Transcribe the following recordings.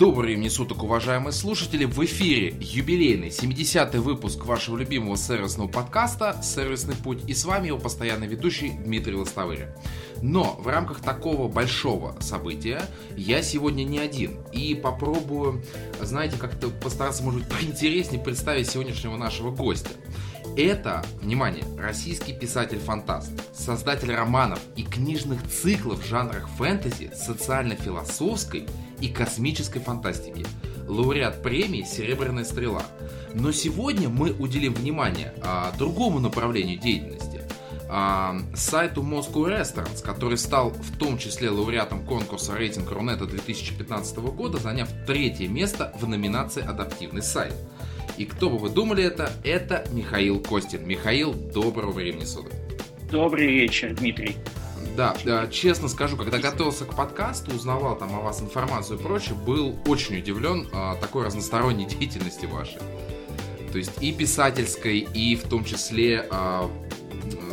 Добрый времени суток, уважаемые слушатели! В эфире юбилейный 70-й выпуск вашего любимого сервисного подкаста «Сервисный путь» и с вами его постоянный ведущий Дмитрий Лостовырь. Но в рамках такого большого события я сегодня не один и попробую, знаете, как-то постараться, может быть, поинтереснее представить сегодняшнего нашего гостя. Это, внимание, российский писатель-фантаст, создатель романов и книжных циклов в жанрах фэнтези, социально-философской и космической фантастики, лауреат премии «Серебряная стрела». Но сегодня мы уделим внимание а, другому направлению деятельности а, сайту Moscow Restaurants, который стал в том числе лауреатом конкурса рейтинг Рунета 2015 года, заняв третье место в номинации «Адаптивный сайт». И кто бы вы думали это? Это Михаил Костин. Михаил, доброго времени суток. Добрый вечер, Дмитрий. Да, да, честно скажу, когда готовился к подкасту, узнавал там о вас информацию и прочее, был очень удивлен а, такой разносторонней деятельности вашей. То есть и писательской, и в том числе, а,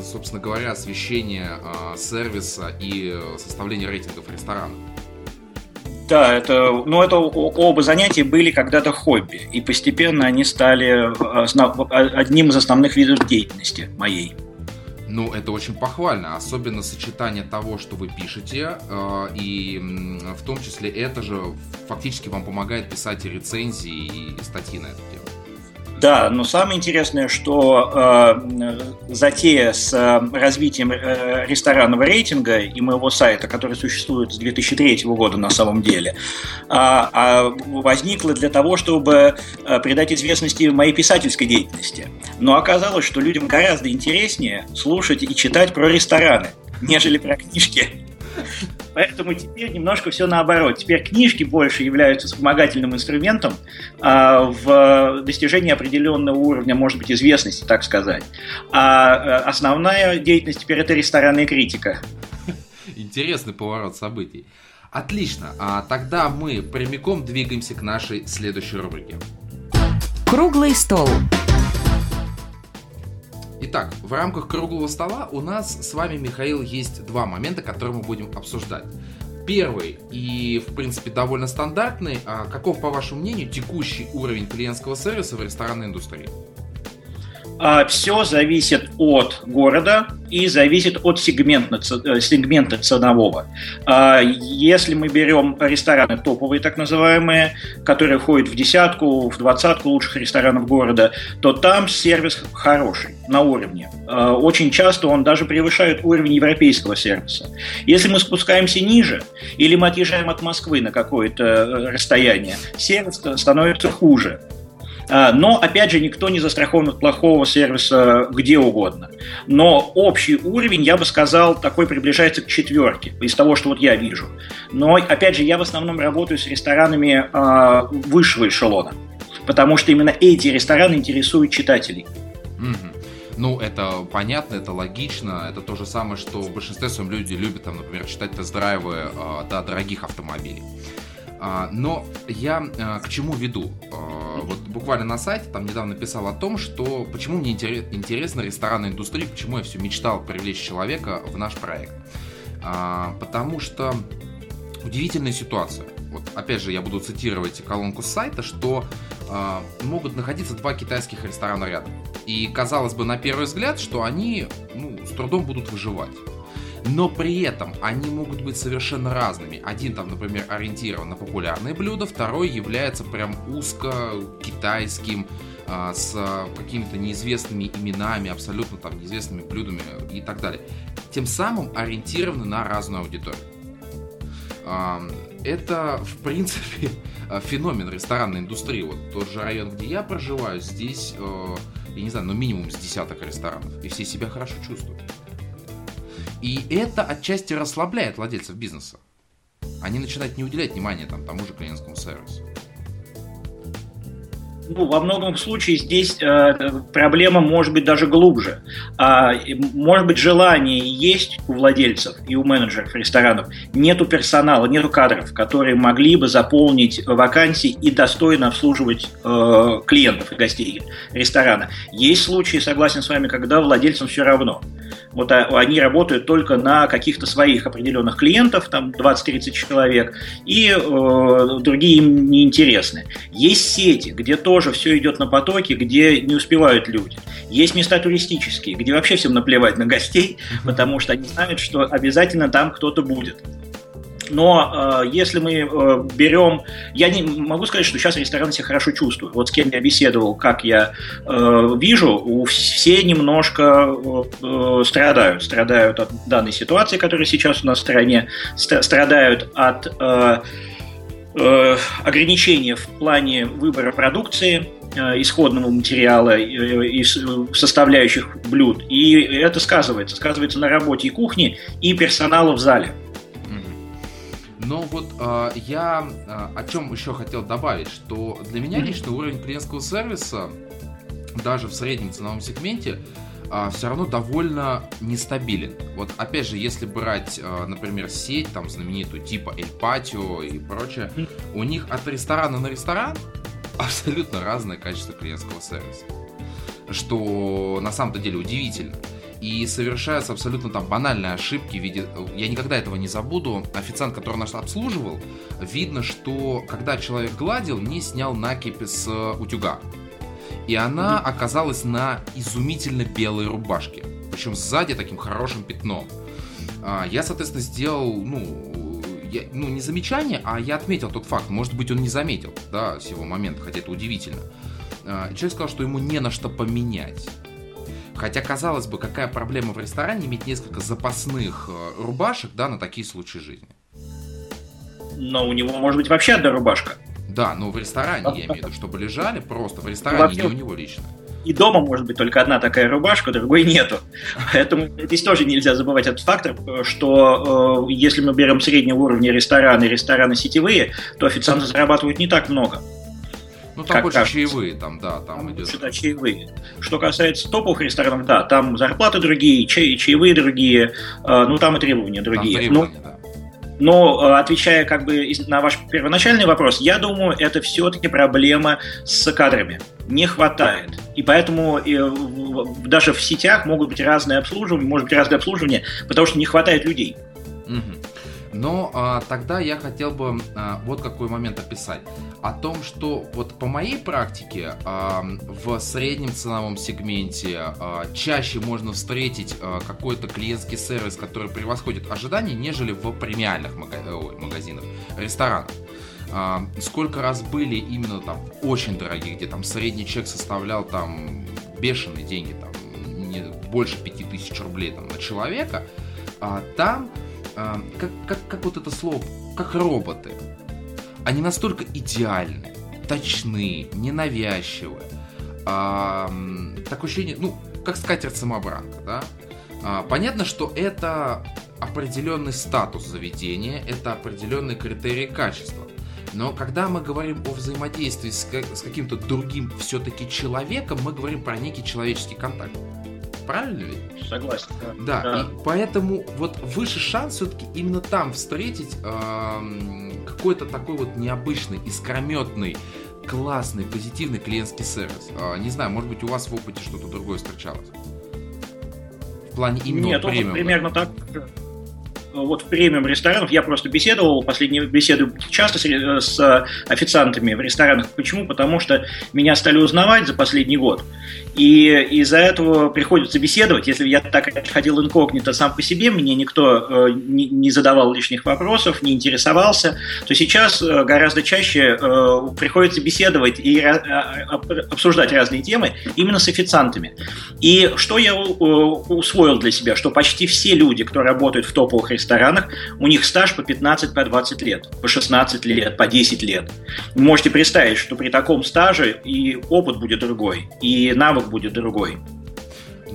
собственно говоря, освещение а, сервиса и составление рейтингов ресторанов. Да, это, ну, это оба занятия были когда-то хобби, и постепенно они стали одним из основных видов деятельности моей. Ну, это очень похвально, особенно сочетание того, что вы пишете, э, и в том числе это же фактически вам помогает писать и рецензии, и статьи на эту тему. Да, но самое интересное, что э, затея с э, развитием э, ресторанного рейтинга и моего сайта, который существует с 2003 года на самом деле, э, э, возникла для того, чтобы э, придать известности моей писательской деятельности. Но оказалось, что людям гораздо интереснее слушать и читать про рестораны, нежели про книжки. Поэтому теперь немножко все наоборот. Теперь книжки больше являются вспомогательным инструментом а, в достижении определенного уровня, может быть, известности, так сказать. А, а основная деятельность теперь это ресторанная критика. Интересный поворот событий. Отлично, а тогда мы прямиком двигаемся к нашей следующей рубрике. Круглый стол. Итак, в рамках круглого стола у нас с вами, Михаил, есть два момента, которые мы будем обсуждать. Первый и, в принципе, довольно стандартный. А каков, по вашему мнению, текущий уровень клиентского сервиса в ресторанной индустрии? А, Все зависит от города и зависит от сегмента, э, сегмента ценового. А, если мы берем рестораны топовые, так называемые, которые входят в десятку, в двадцатку лучших ресторанов города, то там сервис хороший, на уровне. А, очень часто он даже превышает уровень европейского сервиса. Если мы спускаемся ниже, или мы отъезжаем от Москвы на какое-то э, расстояние, сервис становится хуже. А, но, опять же, никто не застрахован от плохого сервиса где угодно. Но общий уровень, я бы сказал, такой приближается к четверке, из того, что вот я вижу. Но, опять же, я в основном работаю с ресторанами э, высшего эшелона, потому что именно эти рестораны интересуют читателей. Ну, это понятно, это логично. Это то же самое, что в большинстве своем люди любят, там, например, читать тест-драйвы э, до дорогих автомобилей. А, но я а, к чему веду? А, вот буквально на сайте там недавно писал о том, что почему мне интересна ресторанная индустрия, почему я все мечтал привлечь человека в наш проект. Потому что удивительная ситуация. Вот опять же я буду цитировать колонку сайта, что могут находиться два китайских ресторана рядом. И казалось бы на первый взгляд, что они ну, с трудом будут выживать но при этом они могут быть совершенно разными. Один там, например, ориентирован на популярные блюда, второй является прям узко китайским, а, с какими-то неизвестными именами, абсолютно там неизвестными блюдами и так далее. Тем самым ориентированы на разную аудиторию. Это, в принципе, феномен ресторанной индустрии. Вот тот же район, где я проживаю, здесь, э, я не знаю, ну минимум с десяток ресторанов, и все себя хорошо чувствуют. И это отчасти расслабляет владельцев бизнеса. Они начинают не уделять внимания там, тому же клиентскому сервису. Ну, во многом случае здесь э, проблема может быть даже глубже. А, может быть, желание есть у владельцев и у менеджеров ресторанов. Нету персонала, нету кадров, которые могли бы заполнить вакансии и достойно обслуживать э, клиентов и гостей ресторана. Есть случаи, согласен с вами, когда владельцам все равно. Вот а, они работают только на каких-то своих определенных клиентов, там 20-30 человек, и э, другие им не интересны. Есть сети, где тоже все идет на потоке, где не успевают люди. Есть места туристические, где вообще всем наплевать на гостей, потому что они знают, что обязательно там кто-то будет. Но э, если мы э, берем, я не могу сказать, что сейчас рестораны себя хорошо чувствуют. Вот с кем я беседовал, как я э, вижу, все немножко э, страдают, страдают от данной ситуации, которая сейчас у нас в стране, страдают от э, э, ограничения в плане выбора продукции, э, исходного материала и составляющих блюд. И это сказывается. Сказывается на работе и кухни, и персонала в зале. Но вот э, я э, о чем еще хотел добавить, что для меня лично уровень клиентского сервиса даже в среднем ценовом сегменте все равно довольно нестабилен. Вот опять же, если брать, а, например, сеть там знаменитую типа El Patio и прочее, у них от ресторана на ресторан абсолютно разное качество клиентского сервиса. Что на самом-то деле удивительно и совершаются абсолютно там банальные ошибки в виде... Я никогда этого не забуду. Официант, который нас обслуживал, видно, что когда человек гладил, не снял накипи с утюга. И она оказалась на изумительно белой рубашке. Причем сзади таким хорошим пятном. А, я, соответственно, сделал, ну, я, ну, не замечание, а я отметил тот факт. Может быть, он не заметил, да, с его момента, хотя это удивительно. А, человек сказал, что ему не на что поменять. Хотя, казалось бы, какая проблема в ресторане иметь несколько запасных э, рубашек, да, на такие случаи жизни. Но у него может быть вообще одна рубашка. Да, но в ресторане, я имею в виду, чтобы лежали просто в ресторане, вообще... не у него лично. И дома может быть только одна такая рубашка, другой нету. Поэтому здесь тоже нельзя забывать этот фактор, что э, если мы берем среднего уровня рестораны, рестораны сетевые, то официанты зарабатывают не так много. Ну, там больше кажется. чаевые, там, да, там, там идет. Да, чаевые. Что касается топовых ресторанов, да, там зарплаты другие, чаи, чаевые другие, э, ну, там и требования другие. Там требования, ну, да. Но э, отвечая как бы на ваш первоначальный вопрос, я думаю, это все-таки проблема с кадрами. Не хватает. И поэтому э, даже в сетях могут быть разные обслуживания, может быть разное обслуживание, потому что не хватает людей. Угу. Но а, тогда я хотел бы а, вот какой момент описать. О том, что вот по моей практике а, в среднем ценовом сегменте а, чаще можно встретить а, какой-то клиентский сервис, который превосходит ожидания, нежели в премиальных ой, магазинах, ресторанах. А, сколько раз были именно там очень дорогие, где там средний чек составлял там бешеные деньги, там не больше 5000 рублей там, на человека, а, там а, как, как, как вот это слово, как роботы. Они настолько идеальны, точны, ненавязчивы. А, такое ощущение, ну, как скатерть самобранка, да? А, понятно, что это определенный статус заведения, это определенные критерии качества. Но когда мы говорим о взаимодействии с, с каким-то другим все-таки человеком, мы говорим про некий человеческий контакт. Правильно ведь? Согласен. Да, да. и поэтому вот выше шанс все-таки именно там встретить э, какой-то такой вот необычный, искрометный, классный, позитивный клиентский сервис. Э, не знаю, может быть у вас в опыте что-то другое встречалось? В плане именно Нет, вот примерно так вот в премиум ресторанов я просто беседовал, последние беседы часто с, с официантами в ресторанах. Почему? Потому что меня стали узнавать за последний год. И из-за этого приходится беседовать. Если я так ходил инкогнито сам по себе, мне никто э, не, задавал лишних вопросов, не интересовался, то сейчас э, гораздо чаще э, приходится беседовать и э, обсуждать разные темы именно с официантами. И что я усвоил для себя, что почти все люди, кто работают в топовых ресторанах, у них стаж по 15, по 20 лет, по 16 лет, по 10 лет. Можете представить, что при таком стаже и опыт будет другой, и навык будет другой.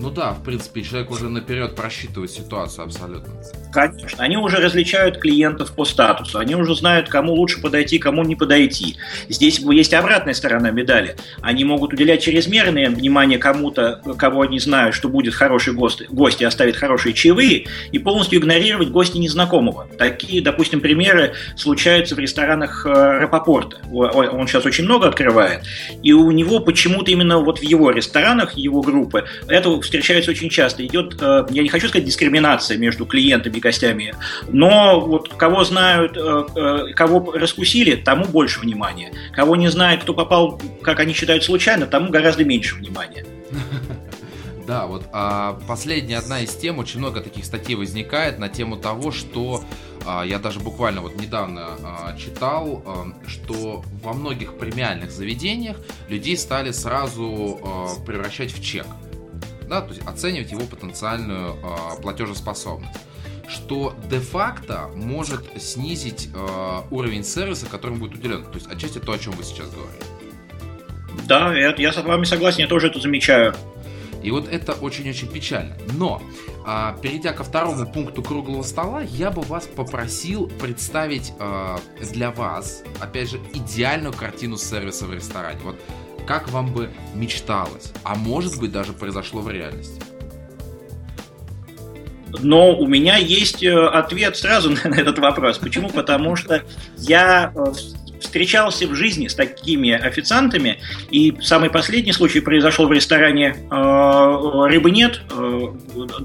Ну да, в принципе, человек уже наперед просчитывает ситуацию абсолютно. Конечно, они уже различают клиентов по статусу, они уже знают, кому лучше подойти, кому не подойти. Здесь есть обратная сторона медали. Они могут уделять чрезмерное внимание кому-то, кого они знают, что будет хороший гость, гость и оставит хорошие чаевые, и полностью игнорировать гостя незнакомого. Такие, допустим, примеры случаются в ресторанах э, Рапопорта. Он сейчас очень много открывает, и у него почему-то именно вот в его ресторанах, его группы, это встречается очень часто. Идет, э, я не хочу сказать дискриминация между клиентами и гостями, но вот кого знают, э, кого раскусили, тому больше внимания. Кого не знают, кто попал, как они считают, случайно, тому гораздо меньше внимания. Да, вот а последняя одна из тем, очень много таких статей возникает на тему того, что а, я даже буквально вот недавно а, читал, а, что во многих премиальных заведениях людей стали сразу а, превращать в чек. Да, то есть оценивать его потенциальную а, платежеспособность что де-факто может снизить э, уровень сервиса, которым будет уделен. То есть отчасти то, о чем вы сейчас говорите. Да, я, я с вами согласен, я тоже это замечаю. И вот это очень-очень печально. Но, а, перейдя ко второму пункту круглого стола, я бы вас попросил представить а, для вас, опять же, идеальную картину сервиса в ресторане. Вот как вам бы мечталось, а может быть даже произошло в реальности. Но у меня есть э, ответ сразу на этот вопрос. Почему? Потому что я э, встречался в жизни с такими официантами, и самый последний случай произошел в ресторане э, «Рыбы нет» э,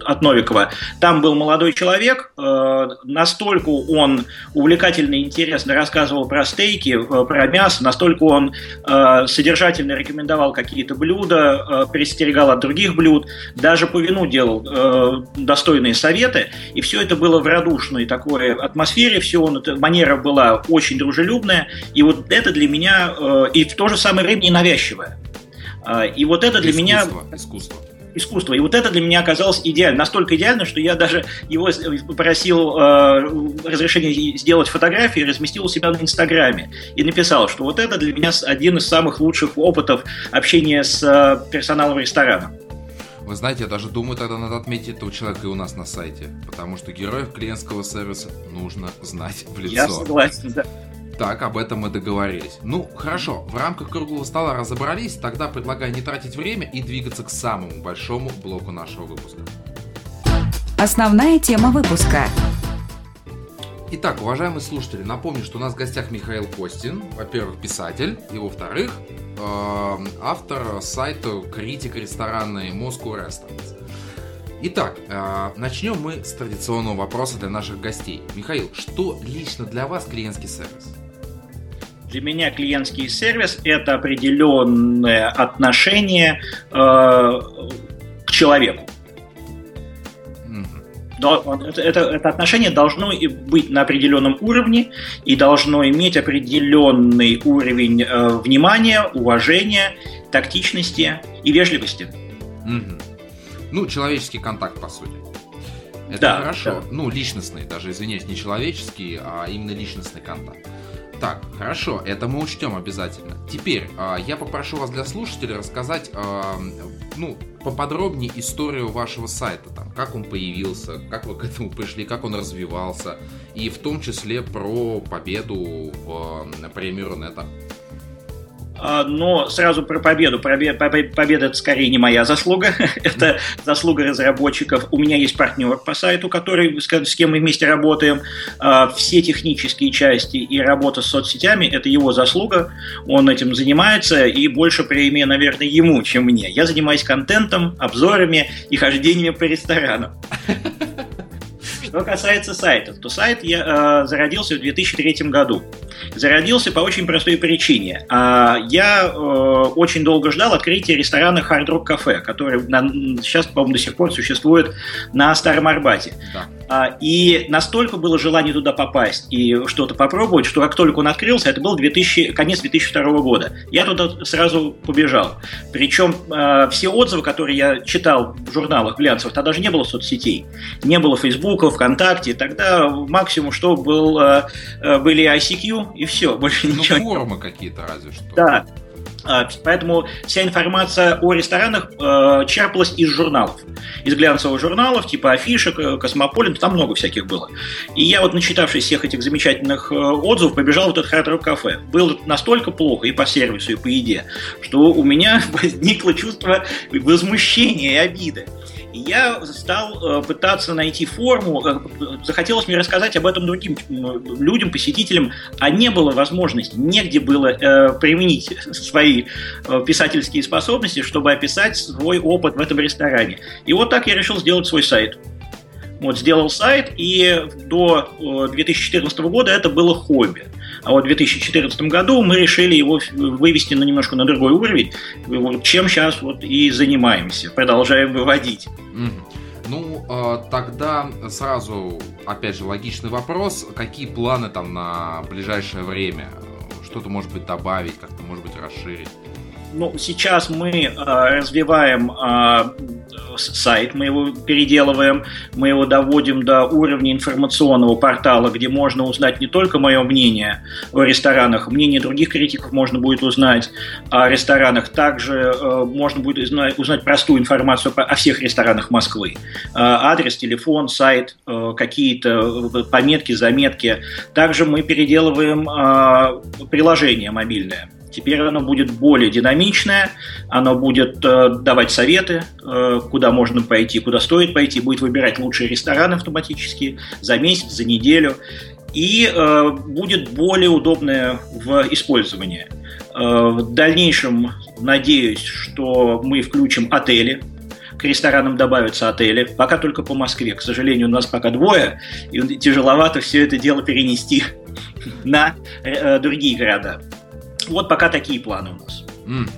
от Новикова. Там был молодой человек, э, настолько он увлекательно и интересно рассказывал про стейки, э, про мясо, настолько он содержательно рекомендовал какие-то блюда, э, предостерегал от других блюд, даже по вину делал достойные советы, и все это было в радушной такой атмосфере, все, он, манера была очень дружелюбная, и вот это для меня, э, и в то же самое время ненавязчивое. А, и вот это для искусство, меня... Искусство. Искусство. И вот это для меня оказалось идеально. Настолько идеально, что я даже его попросил э, разрешения сделать фотографии, разместил у себя на Инстаграме. И написал, что вот это для меня один из самых лучших опытов общения с э, персоналом ресторана. Вы знаете, я даже думаю, тогда надо отметить этого человека и у нас на сайте. Потому что героев клиентского сервиса нужно знать в лицо. Я согласен, да. Так, об этом мы договорились. Ну, хорошо, в рамках круглого стола разобрались, тогда предлагаю не тратить время и двигаться к самому большому блоку нашего выпуска. Основная тема выпуска. Итак, уважаемые слушатели, напомню, что у нас в гостях Михаил Костин, во-первых, писатель, и во-вторых, э, автор сайта критик ресторанной Moscow Restaurants. Итак, э, начнем мы с традиционного вопроса для наших гостей. Михаил, что лично для вас клиентский сервис? Для меня клиентский сервис – это определенное отношение э, к человеку. Это, это, это отношение должно быть на определенном уровне и должно иметь определенный уровень э, внимания, уважения, тактичности и вежливости. Угу. Ну, человеческий контакт, по сути. Это да, хорошо. Да. Ну, личностный, даже, извиняюсь, не человеческий, а именно личностный контакт. Так, хорошо, это мы учтем обязательно. Теперь э, я попрошу вас для слушателей рассказать, э, ну, поподробнее историю вашего сайта, там, как он появился, как вы к этому пришли, как он развивался, и в том числе про победу в э, премии Рунета. А, но сразу про победу. Победа, это скорее не моя заслуга, это заслуга разработчиков. У меня есть партнер по сайту, который, с кем мы вместе работаем. А, все технические части и работа с соцсетями – это его заслуга. Он этим занимается, и больше премия, наверное, ему, чем мне. Я занимаюсь контентом, обзорами и хождениями по ресторанам. Что касается сайтов, то сайт я, э, зародился в 2003 году. Зародился по очень простой причине. А, я э, очень долго ждал открытия ресторана Hard Rock Cafe, который на, сейчас, по-моему, до сих пор существует на Старом Арбате. Да. А, и настолько было желание туда попасть и что-то попробовать, что как только он открылся, это был 2000, конец 2002 года, я туда сразу побежал. Причем э, все отзывы, которые я читал в журналах глянцевых, тогда даже не было соцсетей. Не было Фейсбука, ВКонтакте. Тогда максимум, что был, э, были ICQ, и все, больше ну, ничего. форумы какие-то разве что. Да. А, поэтому вся информация о ресторанах э, черпалась из журналов. Из глянцевых журналов, типа афишек, э, Космополит, там много всяких было. И я вот, начитавшись всех этих замечательных э, отзывов, побежал в этот Hard Rock кафе. Было настолько плохо и по сервису, и по еде, что у меня возникло чувство возмущения и обиды я стал э, пытаться найти форму, э, захотелось мне рассказать об этом другим людям, посетителям, а не было возможности, негде было э, применить свои писательские способности, чтобы описать свой опыт в этом ресторане. И вот так я решил сделать свой сайт. Вот, сделал сайт, и до 2014 года это было хобби. А вот в 2014 году мы решили его вывести на немножко на другой уровень, чем сейчас вот и занимаемся, продолжаем выводить. Ну, а, тогда сразу, опять же, логичный вопрос. Какие планы там на ближайшее время? Что-то, может быть, добавить, как-то, может быть, расширить? Ну, сейчас мы э, развиваем э, сайт, мы его переделываем, мы его доводим до уровня информационного портала, где можно узнать не только мое мнение о ресторанах, мнение других критиков можно будет узнать о ресторанах, также э, можно будет узнать, узнать простую информацию о всех ресторанах Москвы. Э, адрес, телефон, сайт, э, какие-то пометки, заметки. Также мы переделываем э, приложение мобильное Теперь оно будет более динамичное, оно будет э, давать советы, э, куда можно пойти, куда стоит пойти, будет выбирать лучшие рестораны автоматически за месяц, за неделю, и э, будет более удобное в использовании. Э, в дальнейшем надеюсь, что мы включим отели, к ресторанам добавятся отели. Пока только по Москве. К сожалению, у нас пока двое, и тяжеловато все это дело перенести на э, другие города. Вот пока такие планы у нас. Mm.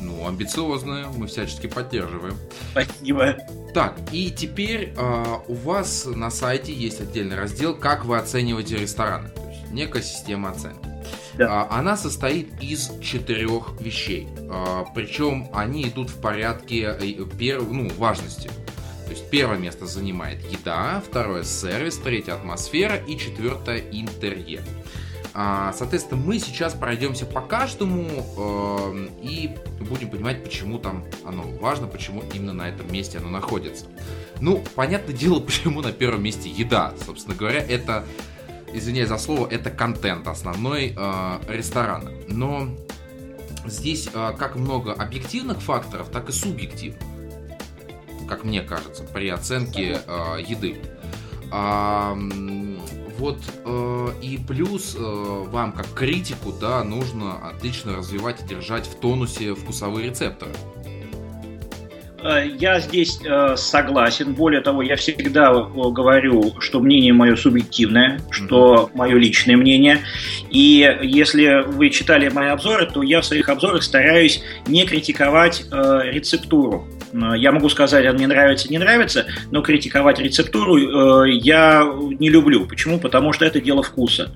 Ну, амбициозные, мы всячески поддерживаем. Спасибо. Так, и теперь э, у вас на сайте есть отдельный раздел «Как вы оцениваете рестораны?» То есть некая система оценки. Да. А, она состоит из четырех вещей. А, причем они идут в порядке э, пер... ну, важности. То есть первое место занимает еда, второе сервис, третье атмосфера и четвертое интерьер. А, соответственно, мы сейчас пройдемся по каждому эм, и будем понимать, почему там оно важно, почему именно на этом месте оно находится. Ну, понятное дело, почему на первом месте еда. Собственно говоря, это, извиняюсь за слово, это контент основной э, ресторана. Но здесь э, как много объективных факторов, так и субъективных, как мне кажется, при оценке э, еды. Вот э, и плюс э, вам, как критику, да, нужно отлично развивать и держать в тонусе вкусовые рецепторы. Э, я здесь э, согласен. Более того, я всегда э, говорю, что мнение мое субъективное, что мое личное мнение. И если вы читали мои обзоры, то я в своих обзорах стараюсь не критиковать э, рецептуру. Я могу сказать, мне нравится, не нравится, но критиковать рецептуру э, я не люблю. Почему? Потому что это дело вкуса.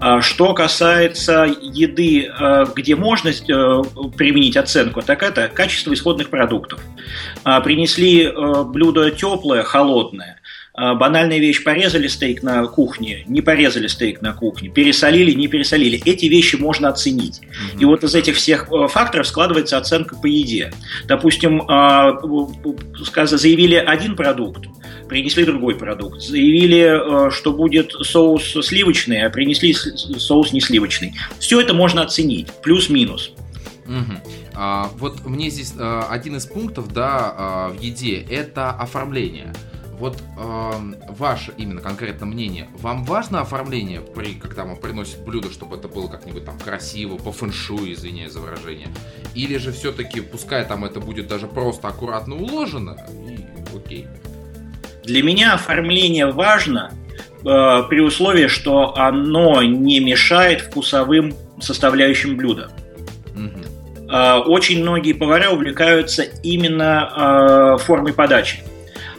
А что касается еды, э, где можно э, применить оценку, так это качество исходных продуктов. А, принесли э, блюдо теплое, холодное. А, банальная вещь, порезали стейк на кухне, не порезали стейк на кухне, пересолили, не пересолили. Эти вещи можно оценить. Mm-hmm. И вот из этих всех э, факторов складывается оценка по еде. Допустим, а, заявили один продукт, принесли другой продукт. Заявили, э, что будет соус сливочный, а принесли соус не сливочный. Все это можно оценить, плюс-минус. Угу. А, вот мне здесь а, один из пунктов, да, а, в еде это оформление. Вот э, ваше именно конкретно мнение, вам важно оформление, при, когда вам приносит блюдо, чтобы это было как-нибудь там красиво, по фэншую, извиняюсь за выражение? Или же все-таки, пускай там это будет даже просто аккуратно уложено, и окей? Для меня оформление важно э, при условии, что оно не мешает вкусовым составляющим блюда. Э, очень многие повара увлекаются именно э, формой подачи.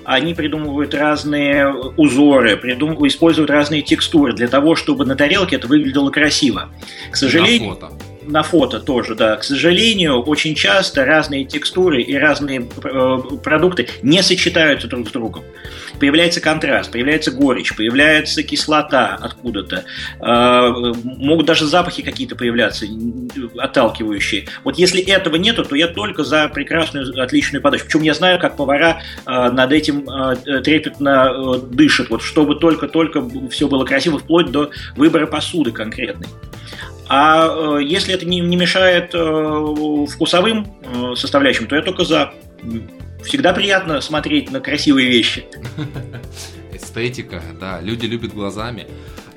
Они придумывают разные узоры, придумывают, используют разные текстуры для того, чтобы на тарелке это выглядело красиво. К сожалению, на фото тоже, да. К сожалению, очень часто разные текстуры и разные э, продукты не сочетаются друг с другом. Появляется контраст, появляется горечь, появляется кислота откуда-то. Э, могут даже запахи какие-то появляться, отталкивающие. Вот если этого нету, то я только за прекрасную, отличную подачу. Причем я знаю, как повара э, над этим э, трепетно э, дышат. Вот чтобы только-только все было красиво, вплоть до выбора посуды конкретной. А э, если это не, мешает э, вкусовым э, составляющим, то я только за. Всегда приятно смотреть на красивые вещи. Эстетика, да, люди любят глазами.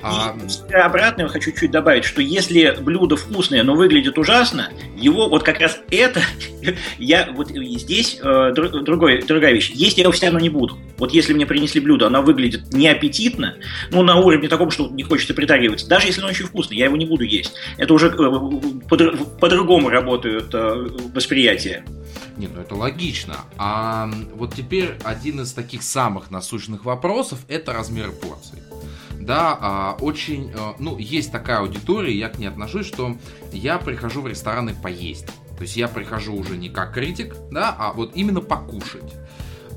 А... И обратно я хочу чуть добавить, что если блюдо вкусное, но выглядит ужасно, его вот как раз это, я вот здесь э, другой, другая вещь. Есть я его все равно не буду. Вот если мне принесли блюдо, оно выглядит неаппетитно, ну на уровне таком, что не хочется притягиваться, даже если оно очень вкусное, я его не буду есть. Это уже э, по-другому работают э, восприятия. Нет, ну это логично. А вот теперь один из таких самых насущных вопросов это размер порций да, а, очень, а, ну, есть такая аудитория, я к ней отношусь, что я прихожу в рестораны поесть. То есть я прихожу уже не как критик, да, а вот именно покушать.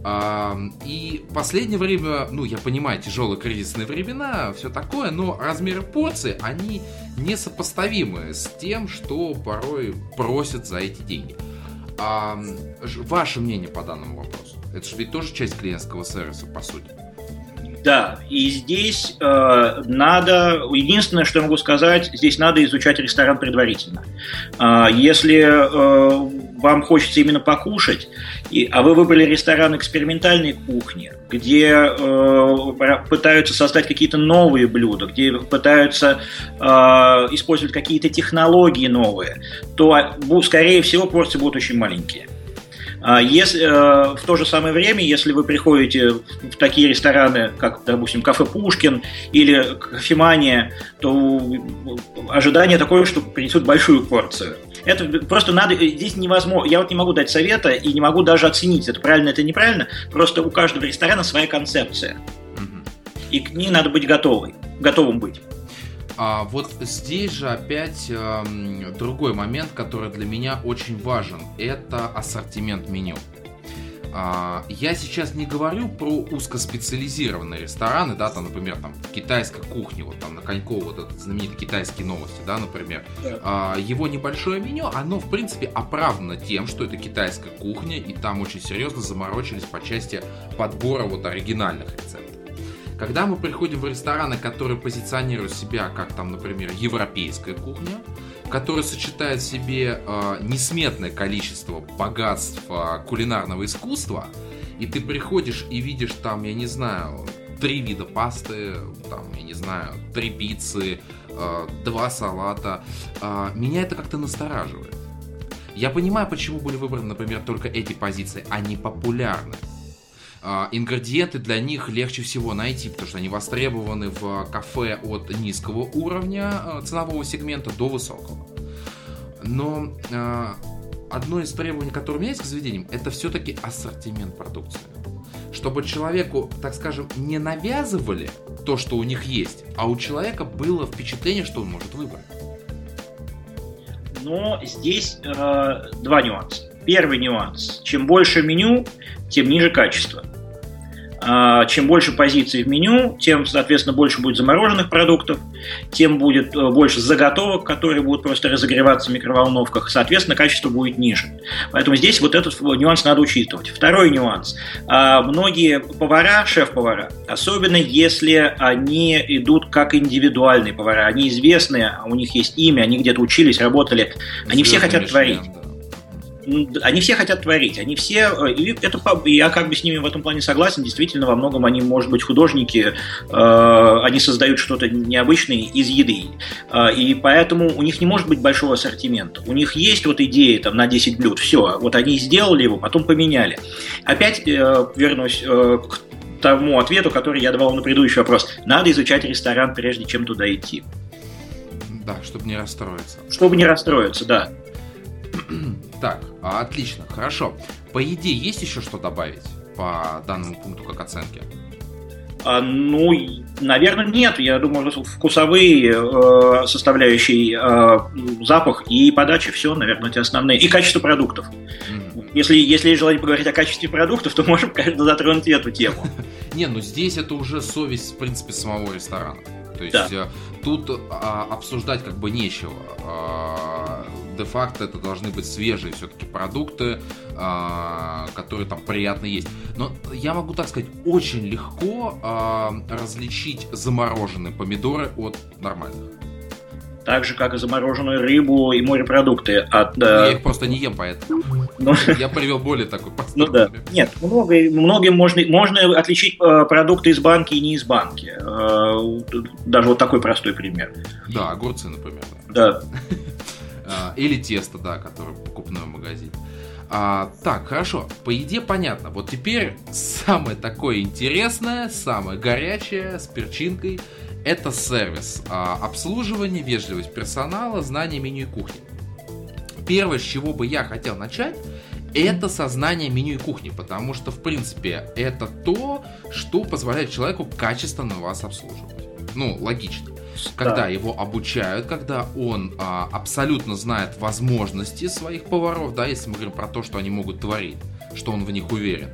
А, и последнее время, ну, я понимаю, тяжелые кризисные времена, все такое, но размеры порции, они несопоставимы с тем, что порой просят за эти деньги. А, ваше мнение по данному вопросу? Это же ведь тоже часть клиентского сервиса, по сути. Да, и здесь э, надо, единственное, что я могу сказать, здесь надо изучать ресторан предварительно. Э, если э, вам хочется именно покушать, и, а вы выбрали ресторан экспериментальной кухни, где э, пытаются создать какие-то новые блюда, где пытаются э, использовать какие-то технологии новые, то, скорее всего, порции будут очень маленькие. А если, э, в то же самое время, если вы приходите в такие рестораны, как, допустим, кафе Пушкин или кофемания, то ожидание такое, что принесут большую порцию. Это просто надо, здесь невозможно, я вот не могу дать совета и не могу даже оценить, это правильно, это неправильно, просто у каждого ресторана своя концепция. И к ней надо быть готовой, готовым быть. А вот здесь же опять э, другой момент, который для меня очень важен. Это ассортимент меню. А, я сейчас не говорю про узкоспециализированные рестораны, да, там, например, там китайская кухня, вот там на Коньково, вот этот знаменитый китайские новости, да, например. А, его небольшое меню, оно, в принципе, оправдано тем, что это китайская кухня, и там очень серьезно заморочились по части подбора вот оригинальных рецептов. Когда мы приходим в рестораны, которые позиционируют себя как там, например, европейская кухня, которая сочетает в себе э, несметное количество богатств э, кулинарного искусства, и ты приходишь и видишь там, я не знаю, три вида пасты, там, я не знаю, три пиццы, э, два салата, э, меня это как-то настораживает. Я понимаю, почему были выбраны, например, только эти позиции, они популярны. А, ингредиенты для них легче всего найти, потому что они востребованы в кафе от низкого уровня а, ценового сегмента до высокого. Но а, одно из требований, которое у меня есть к заведениям, это все-таки ассортимент продукции. Чтобы человеку, так скажем, не навязывали то, что у них есть, а у человека было впечатление, что он может выбрать. Но здесь э, два нюанса. Первый нюанс. Чем больше меню, тем ниже качество. А, чем больше позиций в меню, тем, соответственно, больше будет замороженных продуктов, тем будет э, больше заготовок, которые будут просто разогреваться в микроволновках, соответственно, качество будет ниже. Поэтому здесь вот этот нюанс надо учитывать. Второй нюанс. А, многие повара, шеф-повара, особенно если они идут как индивидуальные повара, они известные, у них есть имя, они где-то учились, работали, они все хотят творить они все хотят творить, они все, э, и это, я как бы с ними в этом плане согласен, действительно, во многом они, может быть, художники, э, они создают что-то необычное из еды, э, и поэтому у них не может быть большого ассортимента. У них есть вот идеи там на 10 блюд, все, вот они сделали его, потом поменяли. Опять вернусь к тому ответу, который я давал на предыдущий вопрос. Надо изучать ресторан, прежде чем туда идти. Да, чтобы не расстроиться. Чтобы не расстроиться, да. Так, отлично, хорошо. По идее, есть еще что добавить по данному пункту как оценки? А, ну, наверное, нет. Я думаю, вкусовые э, составляющие, э, запах и подача, все, наверное, эти основные. И качество продуктов. Mm-hmm. Если, если есть желание поговорить о качестве продуктов, то можем, конечно, затронуть эту тему. Не, ну здесь это уже совесть, в принципе, самого ресторана. То есть да. Э, тут а, обсуждать как бы нечего. А, де-факто это должны быть свежие все-таки продукты, а, которые там приятно есть. Но я могу так сказать, очень легко а, различить замороженные помидоры от нормальных. Так же, как и замороженную рыбу и морепродукты. От, ну, я их просто не ем, поэтому. Ну, я привел более такой Ну да. Нет, много, многим можно, можно отличить э, продукты из банки и не из банки. Э, даже вот такой простой пример. Да, огурцы, например. Да. А, или тесто, да, которое покупное в магазине. А, так, хорошо. По еде понятно. Вот теперь самое такое интересное, самое горячее, с перчинкой, это сервис. А, обслуживание, вежливость персонала, знание меню и кухни. Первое, с чего бы я хотел начать, это сознание меню и кухни, потому что, в принципе, это то, что позволяет человеку качественно вас обслуживать. Ну, логично когда да. его обучают, когда он а, абсолютно знает возможности своих поваров, да, если мы говорим про то, что они могут творить, что он в них уверен.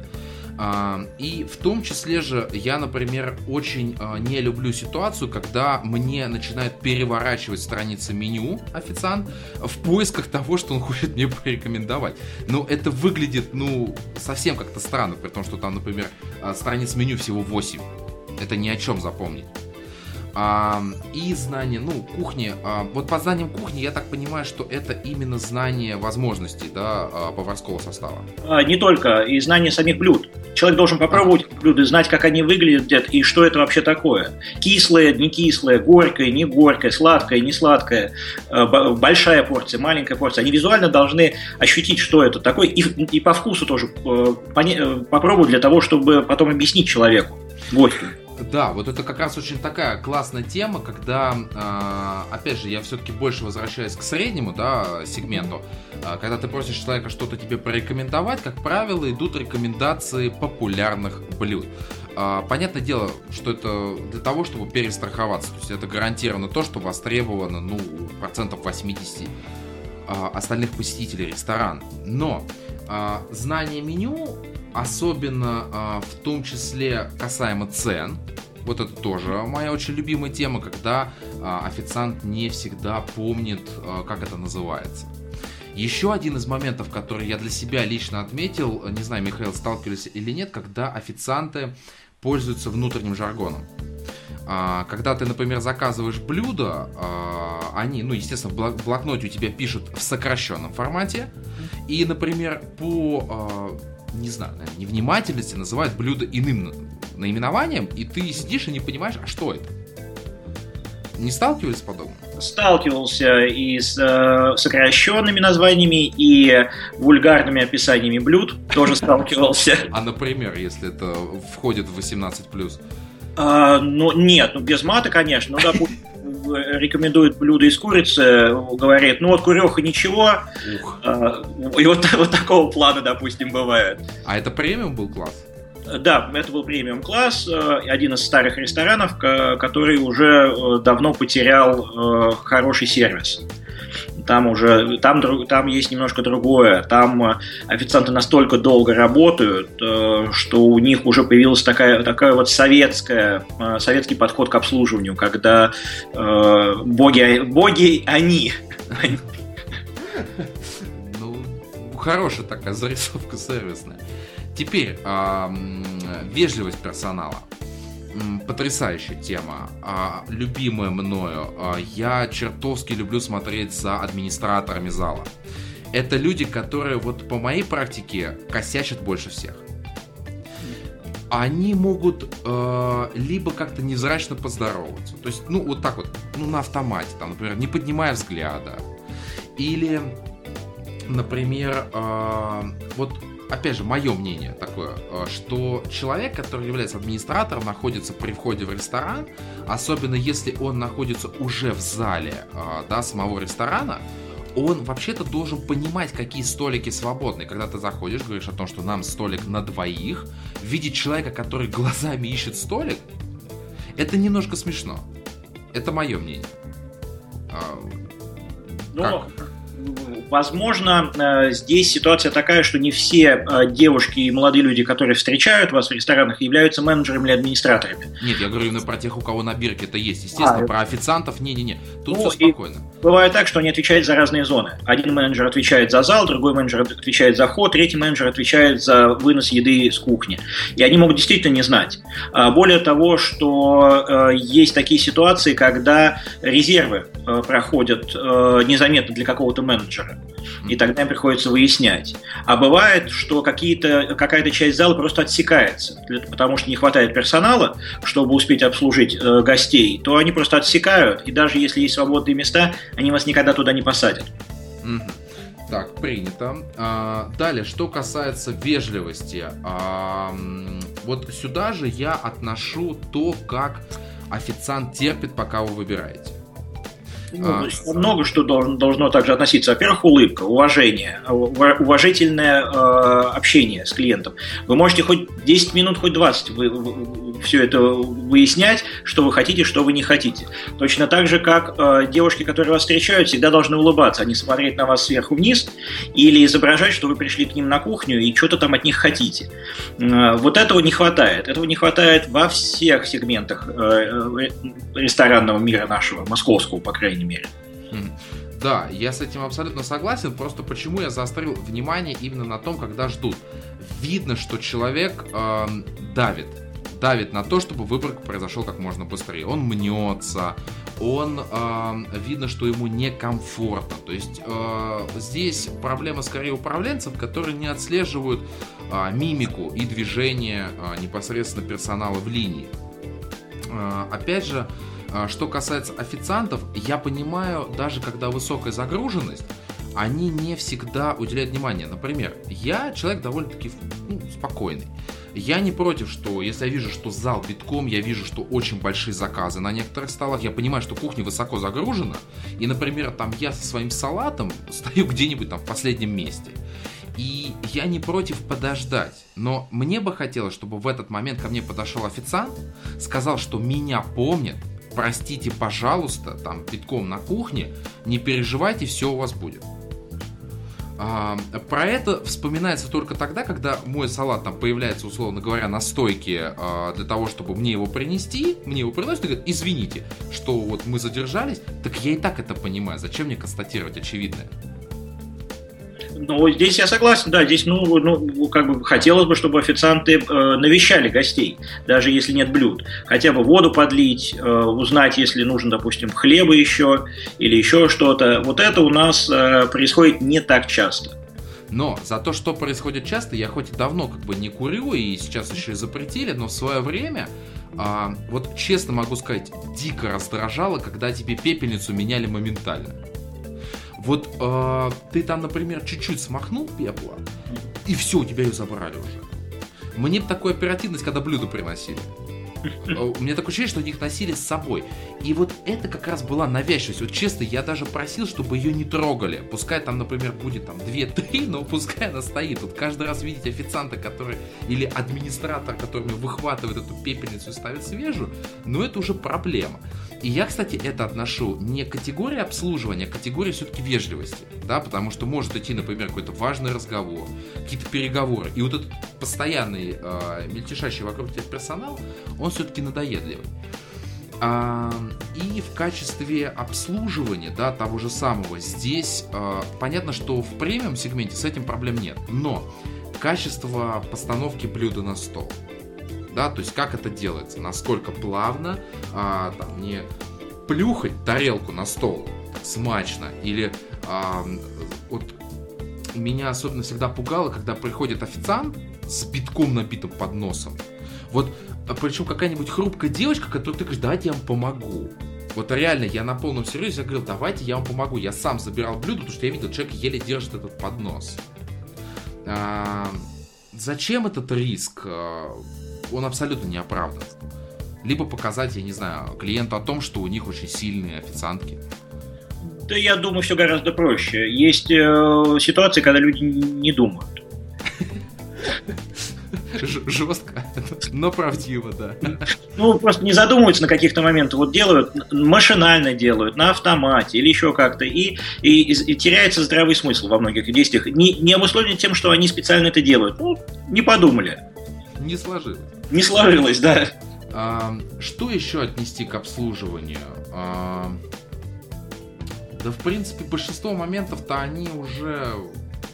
А, и в том числе же я, например, очень а, не люблю ситуацию, когда мне начинают переворачивать страницы меню официант в поисках того, что он хочет мне порекомендовать. Но это выглядит, ну, совсем как-то странно, при том, что там, например, а, страниц меню всего 8. Это ни о чем запомнить. А, и знание, ну, кухни. А, вот по знаниям кухни я так понимаю, что это именно знание возможностей, да, а, поварского состава. А, не только, и знание самих блюд. Человек должен попробовать а. блюда, знать, как они выглядят и что это вообще такое. Кислое, не кислое, горькое, не горькое, сладкое, не сладкое, большая порция, маленькая порция. Они визуально должны ощутить, что это такое, и, и по вкусу тоже э, э, попробовать для того, чтобы потом объяснить человеку, гостю. Да, вот это как раз очень такая классная тема, когда, э, опять же, я все-таки больше возвращаюсь к среднему, да, сегменту. Э, когда ты просишь человека что-то тебе порекомендовать, как правило, идут рекомендации популярных блюд. Э, понятное дело, что это для того, чтобы перестраховаться. То есть это гарантированно то, что востребовано, ну, процентов 80 э, остальных посетителей ресторана. Но знание меню особенно а, в том числе касаемо цен. Вот это тоже моя очень любимая тема, когда а, официант не всегда помнит, а, как это называется. Еще один из моментов, который я для себя лично отметил, не знаю, Михаил, сталкивались или нет, когда официанты пользуются внутренним жаргоном. Когда ты, например, заказываешь блюдо, они, ну, естественно, в блокноте у тебя пишут в сокращенном формате. И, например, по не знаю, наверное, невнимательности называют блюдо иным наименованием, и ты сидишь и не понимаешь, а что это? Не сталкивались с подобным? Сталкивался и с э, сокращенными названиями, и вульгарными описаниями блюд тоже сталкивался. А, например, если это входит в 18+. А, ну, нет, ну без мата, конечно, ну, допустим, рекомендует блюдо из курицы, говорит, ну вот куреха ничего. Ух. А, и вот, вот такого плана, допустим, бывает. А это премиум был класс? Да, это был премиум класс, э, один из старых ресторанов, который уже э, давно потерял э, хороший сервис. Там уже, там, там есть немножко другое. Там э, официанты настолько долго работают, э, что у них уже появилась такая, такая вот советская, э, советский подход к обслуживанию, когда боги, боги они. Ну, хорошая такая зарисовка сервисная. Теперь, вежливость персонала потрясающая тема, а, любимая мною. А, я чертовски люблю смотреть за администраторами зала. Это люди, которые вот по моей практике косячат больше всех. Они могут э, либо как-то невзрачно поздороваться, то есть, ну, вот так вот, ну, на автомате, там, например, не поднимая взгляда, или, например, э, вот опять же, мое мнение такое, э, что человек, который является администратором, находится при входе в ресторан, особенно если он находится уже в зале э, да, самого ресторана, он вообще-то должен понимать, какие столики свободны. Когда ты заходишь, говоришь о том, что нам столик на двоих, видеть человека, который глазами ищет столик, это немножко смешно. Это мое мнение. А, ну, как? Возможно, э, здесь ситуация такая, что не все э, девушки и молодые люди, которые встречают вас в ресторанах, являются менеджерами или администраторами. Нет, я говорю именно про тех, у кого на бирке это есть. Естественно, а, про официантов не-не-не. Тут ну, все спокойно. Бывает так, что они отвечают за разные зоны. Один менеджер отвечает за зал, другой менеджер отвечает за ход, третий менеджер отвечает за вынос еды с кухни. И они могут действительно не знать. А, более того, что э, есть такие ситуации, когда резервы проходят незаметно для какого-то менеджера и тогда им приходится выяснять. А бывает, что какие-то, какая-то часть зала просто отсекается, потому что не хватает персонала, чтобы успеть обслужить э, гостей, то они просто отсекают, и даже если есть свободные места, они вас никогда туда не посадят. Так, принято. А, далее, что касается вежливости. А, вот сюда же я отношу то, как официант терпит, пока вы выбираете. Ну, а, много что должно, должно также относиться. Во-первых, улыбка, уважение, уважительное э, общение с клиентом. Вы можете хоть 10 минут, хоть 20 вы, вы, все это выяснять, что вы хотите, что вы не хотите. Точно так же, как э, девушки, которые вас встречают, всегда должны улыбаться, а не смотреть на вас сверху вниз или изображать, что вы пришли к ним на кухню и что-то там от них хотите. Э, вот этого не хватает. Этого не хватает во всех сегментах э, ресторанного мира нашего, московского, по крайней мере. Да, я с этим абсолютно согласен. Просто почему я заострил внимание именно на том, когда ждут. Видно, что человек э, давит. Давит на то, чтобы выбор произошел как можно быстрее. Он мнется, он э, видно, что ему некомфортно. То есть э, здесь проблема скорее управленцев, которые не отслеживают э, мимику и движение э, непосредственно персонала в линии. Э, опять же, а, что касается официантов, я понимаю, даже когда высокая загруженность, они не всегда уделяют внимание. Например, я человек довольно-таки ну, спокойный. Я не против, что если я вижу, что зал битком, я вижу, что очень большие заказы на некоторых столах, я понимаю, что кухня высоко загружена, и, например, там я со своим салатом стою где-нибудь там в последнем месте. И я не против подождать, но мне бы хотелось, чтобы в этот момент ко мне подошел официант, сказал, что меня помнят, простите, пожалуйста, там, битком на кухне, не переживайте, все у вас будет. А, про это вспоминается только тогда, когда мой салат там появляется, условно говоря, на стойке а, для того, чтобы мне его принести, мне его приносят и говорят, извините, что вот мы задержались, так я и так это понимаю, зачем мне констатировать очевидное? Ну, здесь я согласен, да, здесь, ну, ну, как бы хотелось бы, чтобы официанты э, навещали гостей, даже если нет блюд. Хотя бы воду подлить, э, узнать, если нужно, допустим, хлеба еще или еще что-то. Вот это у нас э, происходит не так часто. Но за то, что происходит часто, я хоть и давно как бы не курю, и сейчас еще и запретили, но в свое время, а, вот честно могу сказать, дико раздражало, когда тебе пепельницу меняли моментально. Вот э, ты там, например, чуть-чуть смахнул пепла, и все, у тебя ее забрали уже. Мне такую оперативность, когда блюдо приносили. Э, у меня такое ощущение, что они их носили с собой. И вот это как раз была навязчивость. Вот честно, я даже просил, чтобы ее не трогали. Пускай там, например, будет там 2-3, но пускай она стоит. Вот каждый раз видеть официанта, который или администратор, который выхватывает эту пепельницу и ставит свежую, ну это уже проблема. И я, кстати, это отношу не к категории обслуживания, а к категории все-таки вежливости, да, потому что может идти, например, какой-то важный разговор, какие-то переговоры, и вот этот постоянный э, мельтешащий вокруг тебя персонал, он все-таки надоедливый. А, и в качестве обслуживания, да, того же самого, здесь а, понятно, что в премиум сегменте с этим проблем нет, но качество постановки блюда на стол, да, то есть как это делается, насколько плавно, а, там, не плюхать тарелку на стол смачно, или а, вот меня особенно всегда пугало, когда приходит официант с битком набитым подносом, вот, а причем какая-нибудь хрупкая девочка, которая ты говоришь, давайте я вам помогу. Вот реально, я на полном серьезе говорил, давайте я вам помогу. Я сам забирал блюдо, потому что я видел, человек еле держит этот поднос. А, зачем этот риск? Он абсолютно не оправдан. Либо показать, я не знаю, клиенту о том, что у них очень сильные официантки. Да я думаю, все гораздо проще. Есть э, ситуации, когда люди не думают. Жестко, но правдиво, да. Ну, просто не задумываются на каких-то моментах. Вот делают, машинально делают, на автомате или еще как-то. И, и, и теряется здравый смысл во многих действиях. Не, не обусловлено тем, что они специально это делают. Ну, не подумали. Не сложилось. Не сложилось, да. А, что еще отнести к обслуживанию? А, да, в принципе, большинство моментов-то они уже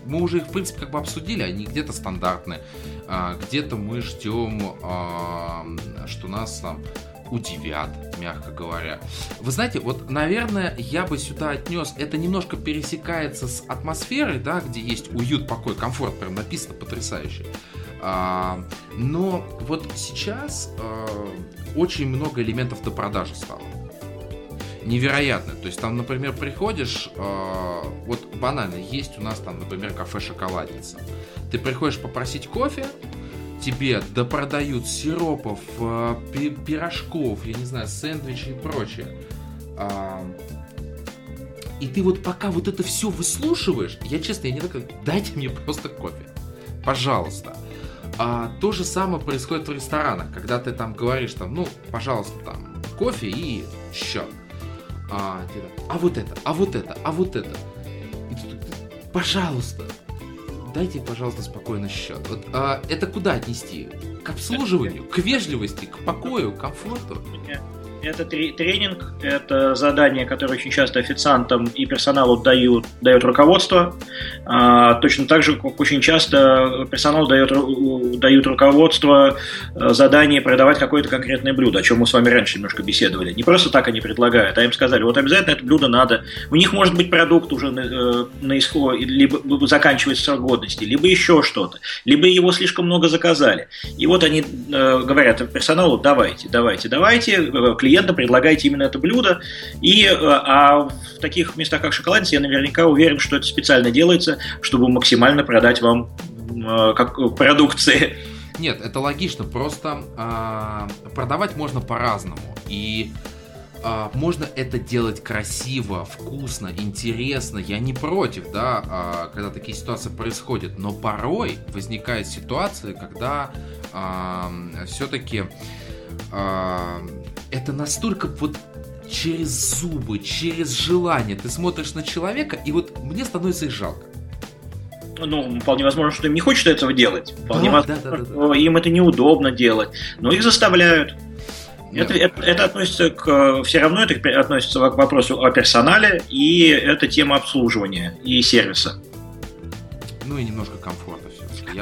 мы уже их, в принципе, как бы обсудили, они где-то стандартные, а, где-то мы ждем, а, что нас там удивят, мягко говоря. Вы знаете, вот, наверное, я бы сюда отнес, это немножко пересекается с атмосферой, да, где есть уют, покой, комфорт, прям написано потрясающе. А, но вот сейчас а, очень много элементов до продажи стало невероятно. То есть там, например, приходишь, э, вот банально, есть у нас там, например, кафе «Шоколадница». Ты приходишь попросить кофе, тебе допродают сиропов, пирожков, я не знаю, сэндвичей и прочее. И ты вот пока вот это все выслушиваешь, я честно, я не такой, дайте мне просто кофе. Пожалуйста. А, то же самое происходит в ресторанах, когда ты там говоришь, там, ну, пожалуйста, там, кофе и счет а, а вот это, а вот это, а вот это. И тут, пожалуйста, дайте, пожалуйста, спокойно счет. Вот, а, это куда отнести? К обслуживанию, к вежливости, к покою, к комфорту? Это тренинг, это задание, которое очень часто официантам и персоналу дают, дает руководство. А, точно так же, как очень часто персоналу дает, дают руководство э, задание продавать какое-то конкретное блюдо, о чем мы с вами раньше немножко беседовали. Не просто так они предлагают, а им сказали, вот обязательно это блюдо надо. У них может быть продукт уже на, э, на исход, либо заканчивается срок годности, либо еще что-то, либо его слишком много заказали. И вот они э, говорят персоналу, давайте, давайте, давайте, клиент клиентам предлагаете именно это блюдо. И, э, а в таких местах, как шоколадница, я наверняка уверен, что это специально делается, чтобы максимально продать вам э, как продукции. Нет, это логично, просто э, продавать можно по-разному. И э, можно это делать красиво, вкусно, интересно. Я не против, да, э, когда такие ситуации происходят. Но порой возникает ситуация, когда э, все-таки это настолько вот через зубы, через желание. Ты смотришь на человека, и вот мне становится их жалко. Ну, вполне возможно, что им не хочется этого делать. Вполне да, возможно, да, да, да, да. им это неудобно делать. Но их заставляют. Это, это, это относится к все равно это относится к вопросу о персонале, и это тема обслуживания и сервиса. Ну и немножко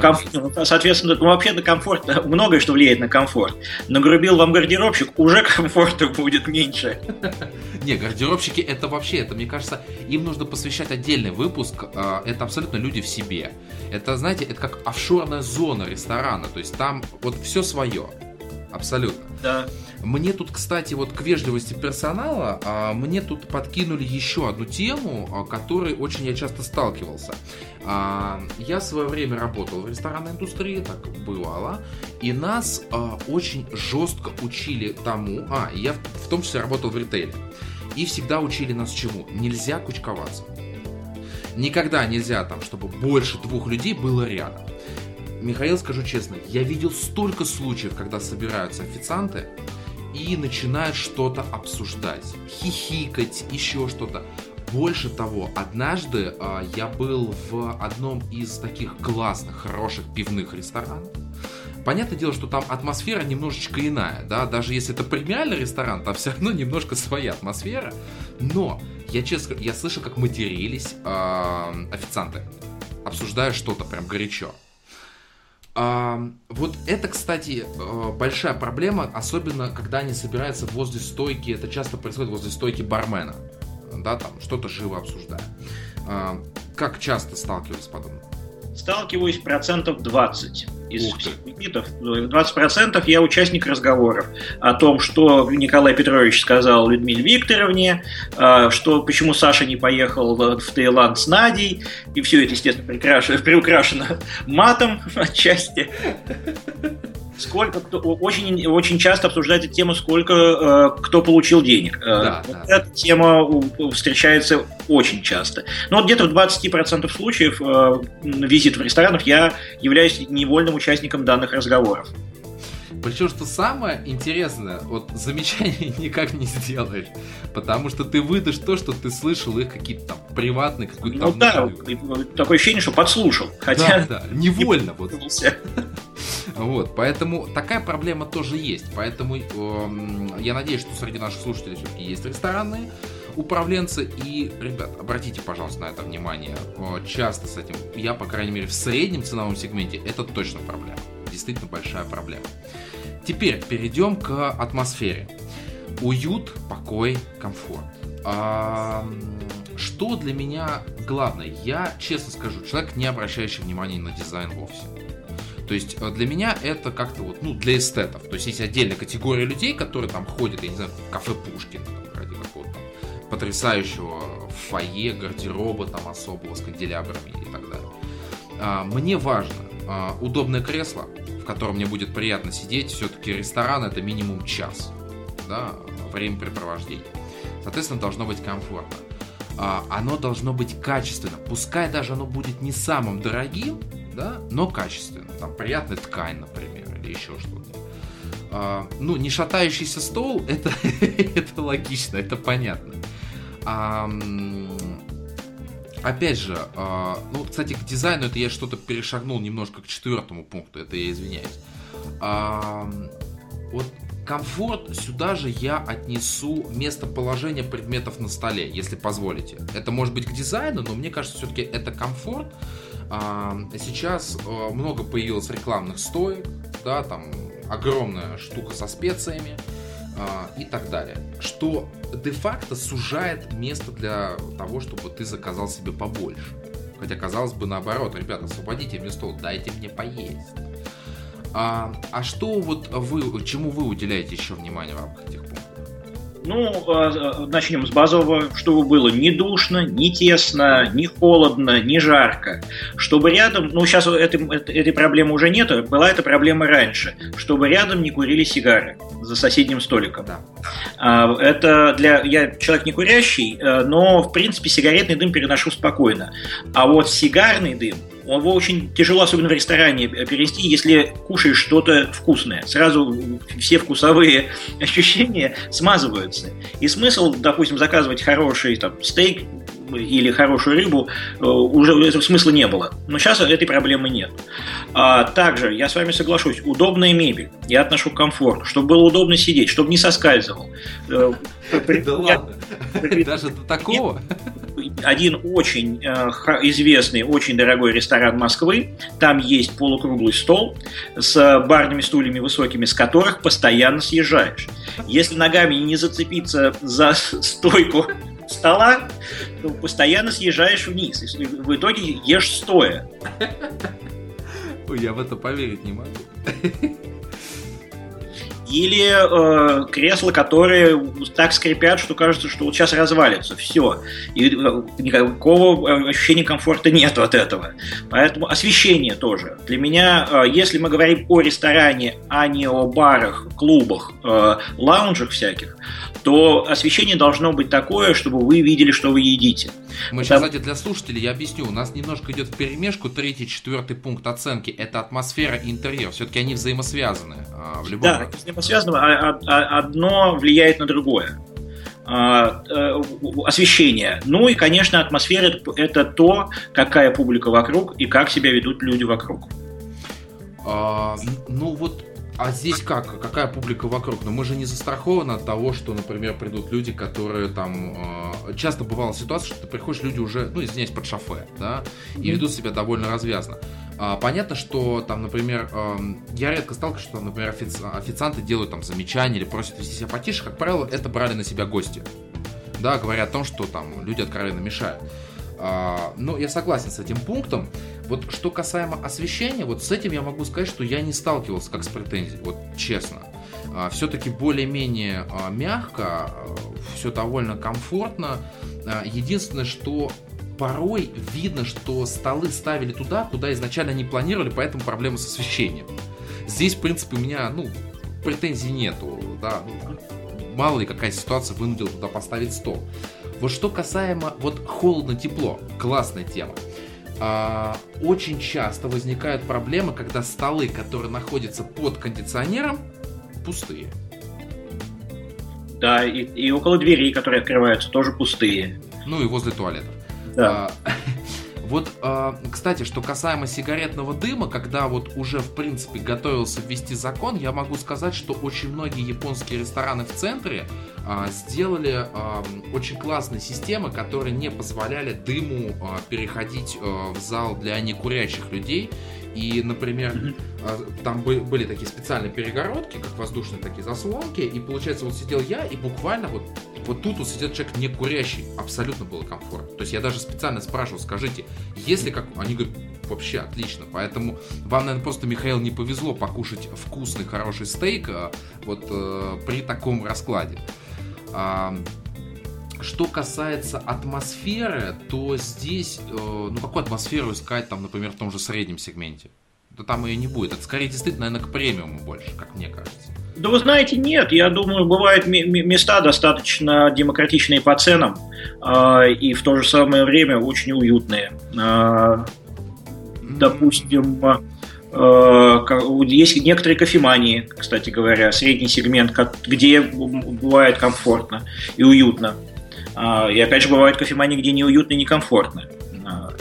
комфорта. Комф... Ну, соответственно, ну, вообще на комфорт, многое что влияет на комфорт. Нагрубил вам гардеробщик, уже комфорта будет меньше. Не, гардеробщики это вообще, это, мне кажется, им нужно посвящать отдельный выпуск. А, это абсолютно люди в себе. Это, знаете, это как офшорная зона ресторана. То есть там вот все свое. Абсолютно. Да. Мне тут, кстати, вот к вежливости персонала, а, мне тут подкинули еще одну тему, а, которой очень я часто сталкивался. А, я в свое время работал в ресторанной индустрии, так бывало, и нас очень жестко учили тому, а, я в том числе работал в ритейле, и всегда учили нас чему? Нельзя кучковаться. Никогда нельзя там, чтобы больше двух людей было рядом. Михаил, скажу честно, я видел столько случаев, когда собираются официанты и начинают что-то обсуждать, хихикать, еще что-то. Больше того, однажды э, я был в одном из таких классных, хороших пивных ресторанов. Понятное дело, что там атмосфера немножечко иная, да, даже если это премиальный ресторан, там все равно немножко своя атмосфера. Но я честно, я слышал, как матерились э, официанты, обсуждая что-то прям горячо. Вот это, кстати, э, большая проблема, особенно когда они собираются возле стойки, это часто происходит возле стойки бармена, да, там что-то живо обсуждая. Как часто сталкивались с подобным? Сталкиваюсь процентов 20 из всех визитов. 20% я участник разговоров о том, что Николай Петрович сказал Людмиле Викторовне, а, что почему Саша не поехал в Таиланд с Надей, и все это, естественно, приукрашено матом отчасти. Сколько кто, очень, очень часто обсуждается тема, сколько э, кто получил денег. Э, да, вот да. Эта тема встречается очень часто. Но вот где-то в 20% случаев э, визит в ресторанах я являюсь невольным участником данных разговоров. Причем, что самое интересное, вот замечание никак не сделаешь, потому что ты выдашь то, что ты слышал их какие-то там приватные, какой-то Ну там... да, такое ощущение, что подслушал, хотя... Да, да, невольно вот. Вот, поэтому такая проблема тоже есть. Поэтому э, я надеюсь, что среди наших слушателей все-таки есть ресторанные управленцы. И, ребят, обратите, пожалуйста, на это внимание. Часто с этим, я, по крайней мере, в среднем ценовом сегменте, это точно проблема. Действительно большая проблема. Теперь перейдем к атмосфере. Уют, покой, комфорт. А, что для меня главное? Я, честно скажу, человек, не обращающий внимания на дизайн вовсе. То есть э, для меня это как-то вот, ну, для эстетов. То есть есть отдельная категория людей, которые там ходят, я не знаю, в кафе Пушкин, ради какого-то там потрясающего фойе, гардероба там особого с канделябрами и так далее. А, мне важно а, удобное кресло, котором мне будет приятно сидеть. Все-таки ресторан это минимум час, да, времяпрепровождения. Соответственно, должно быть комфортно. А, оно должно быть качественно. Пускай даже оно будет не самым дорогим, да, но качественно. Там приятная ткань, например, или еще что-то. А, ну, не шатающийся стол, это, это логично, это понятно. А, опять же, а, ну, кстати, к дизайну это я что-то перешагнул немножко к четвертому пункту, это я извиняюсь. А, вот комфорт сюда же я отнесу местоположение предметов на столе, если позволите. Это может быть к дизайну, но мне кажется, все-таки это комфорт. А, сейчас много появилось рекламных стоек, да, там огромная штука со специями и так далее, что де-факто сужает место для того, чтобы ты заказал себе побольше. Хотя казалось бы наоборот, ребята, освободите мне стол, дайте мне поесть. А, а что вот вы, чему вы уделяете еще внимание в рамках этих пунктов? Ну, а, а, начнем с базового, чтобы было не душно, не тесно, не холодно, не жарко. Чтобы рядом, ну сейчас этой, этой проблемы уже нет, была эта проблема раньше, чтобы рядом не курили сигары за соседним столиком. Да. А, это для... Я человек не курящий, э, но, в принципе, сигаретный дым переношу спокойно. А вот сигарный дым, его очень тяжело, особенно в ресторане, перенести, если кушаешь что-то вкусное. Сразу все вкусовые ощущения смазываются. И смысл, допустим, заказывать хороший там, стейк или хорошую рыбу э, уже смысла не было. Но сейчас этой проблемы нет. А также, я с вами соглашусь, удобная мебель. Я отношу к комфорту, чтобы было удобно сидеть, чтобы не соскальзывал. Э, да ладно? Даже до такого? Один очень э, известный, очень дорогой ресторан Москвы. Там есть полукруглый стол с барными стульями высокими, с которых постоянно съезжаешь. Если ногами не зацепиться за стойку стола, то постоянно съезжаешь вниз. И в итоге ешь стоя. Я в это поверить не могу. Или э, кресла, которые так скрипят, что кажется, что вот сейчас развалится. Все. И э, никакого ощущения комфорта нет от этого. Поэтому освещение тоже. Для меня, э, если мы говорим о ресторане, а не о барах, клубах, э, лаунжах всяких, то освещение должно быть такое, чтобы вы видели, что вы едите. Мы сейчас, кстати, для слушателей я объясню. У нас немножко идет в перемешку. Третий, четвертый пункт оценки – это атмосфера и интерьер. Все-таки они взаимосвязаны а, в любом Да, взаимосвязаны. А, а, одно влияет на другое а, э, освещение. Ну и, конечно, атмосфера – это то, какая публика вокруг и как себя ведут люди вокруг. А, ну вот а здесь как? Какая публика вокруг? Но мы же не застрахованы от того, что, например, придут люди, которые там... Э, часто бывала ситуация, что ты приходишь, люди уже, ну, извиняюсь, под шофе, да, и ведут себя довольно развязно. А, понятно, что там, например, э, я редко сталкиваюсь, что, например, офици- официанты делают там замечания или просят вести себя потише. Как правило, это брали на себя гости. Да, говоря о том, что там люди откровенно мешают. А, но я согласен с этим пунктом. Вот что касаемо освещения, вот с этим я могу сказать, что я не сталкивался как с претензией, вот честно. А, все-таки более-менее а, мягко, все довольно комфортно. Единственное, что порой видно, что столы ставили туда, куда изначально не планировали, поэтому проблема с освещением. здесь, в принципе, у меня, ну, претензий нету, да, мало ли какая ситуация вынудила туда поставить стол. Вот что касаемо вот холодно-тепло, классная тема. А, очень часто возникают проблемы, когда столы, которые находятся под кондиционером, пустые. Да, и, и около дверей, которые открываются, тоже пустые. Ну и возле туалетов. Да. А, Вот, э, кстати, что касаемо сигаретного дыма, когда вот уже, в принципе, готовился ввести закон, я могу сказать, что очень многие японские рестораны в центре э, сделали э, очень классные системы, которые не позволяли дыму переходить в зал для некурящих людей. И, например, там были такие специальные перегородки, как воздушные такие заслонки, и получается, вот сидел я, и буквально вот, вот тут вот сидел человек не курящий, абсолютно было комфортно. То есть я даже специально спрашивал, скажите, если как... Они говорят, вообще отлично. Поэтому вам, наверное, просто, Михаил, не повезло покушать вкусный, хороший стейк а, вот э, при таком раскладе. А, что касается атмосферы, то здесь, э, ну какую атмосферу искать, там, например, в том же среднем сегменте? Да там ее не будет. Это скорее действительно, наверное, к премиуму больше, как мне кажется. Да вы знаете, нет. Я думаю, бывают места достаточно демократичные по ценам э, и в то же самое время очень уютные. Э, допустим, э, есть некоторые кофемании, кстати говоря, средний сегмент, где бывает комфортно и уютно. А, и опять же, бывают кофемании, где неуютно и некомфортно. А.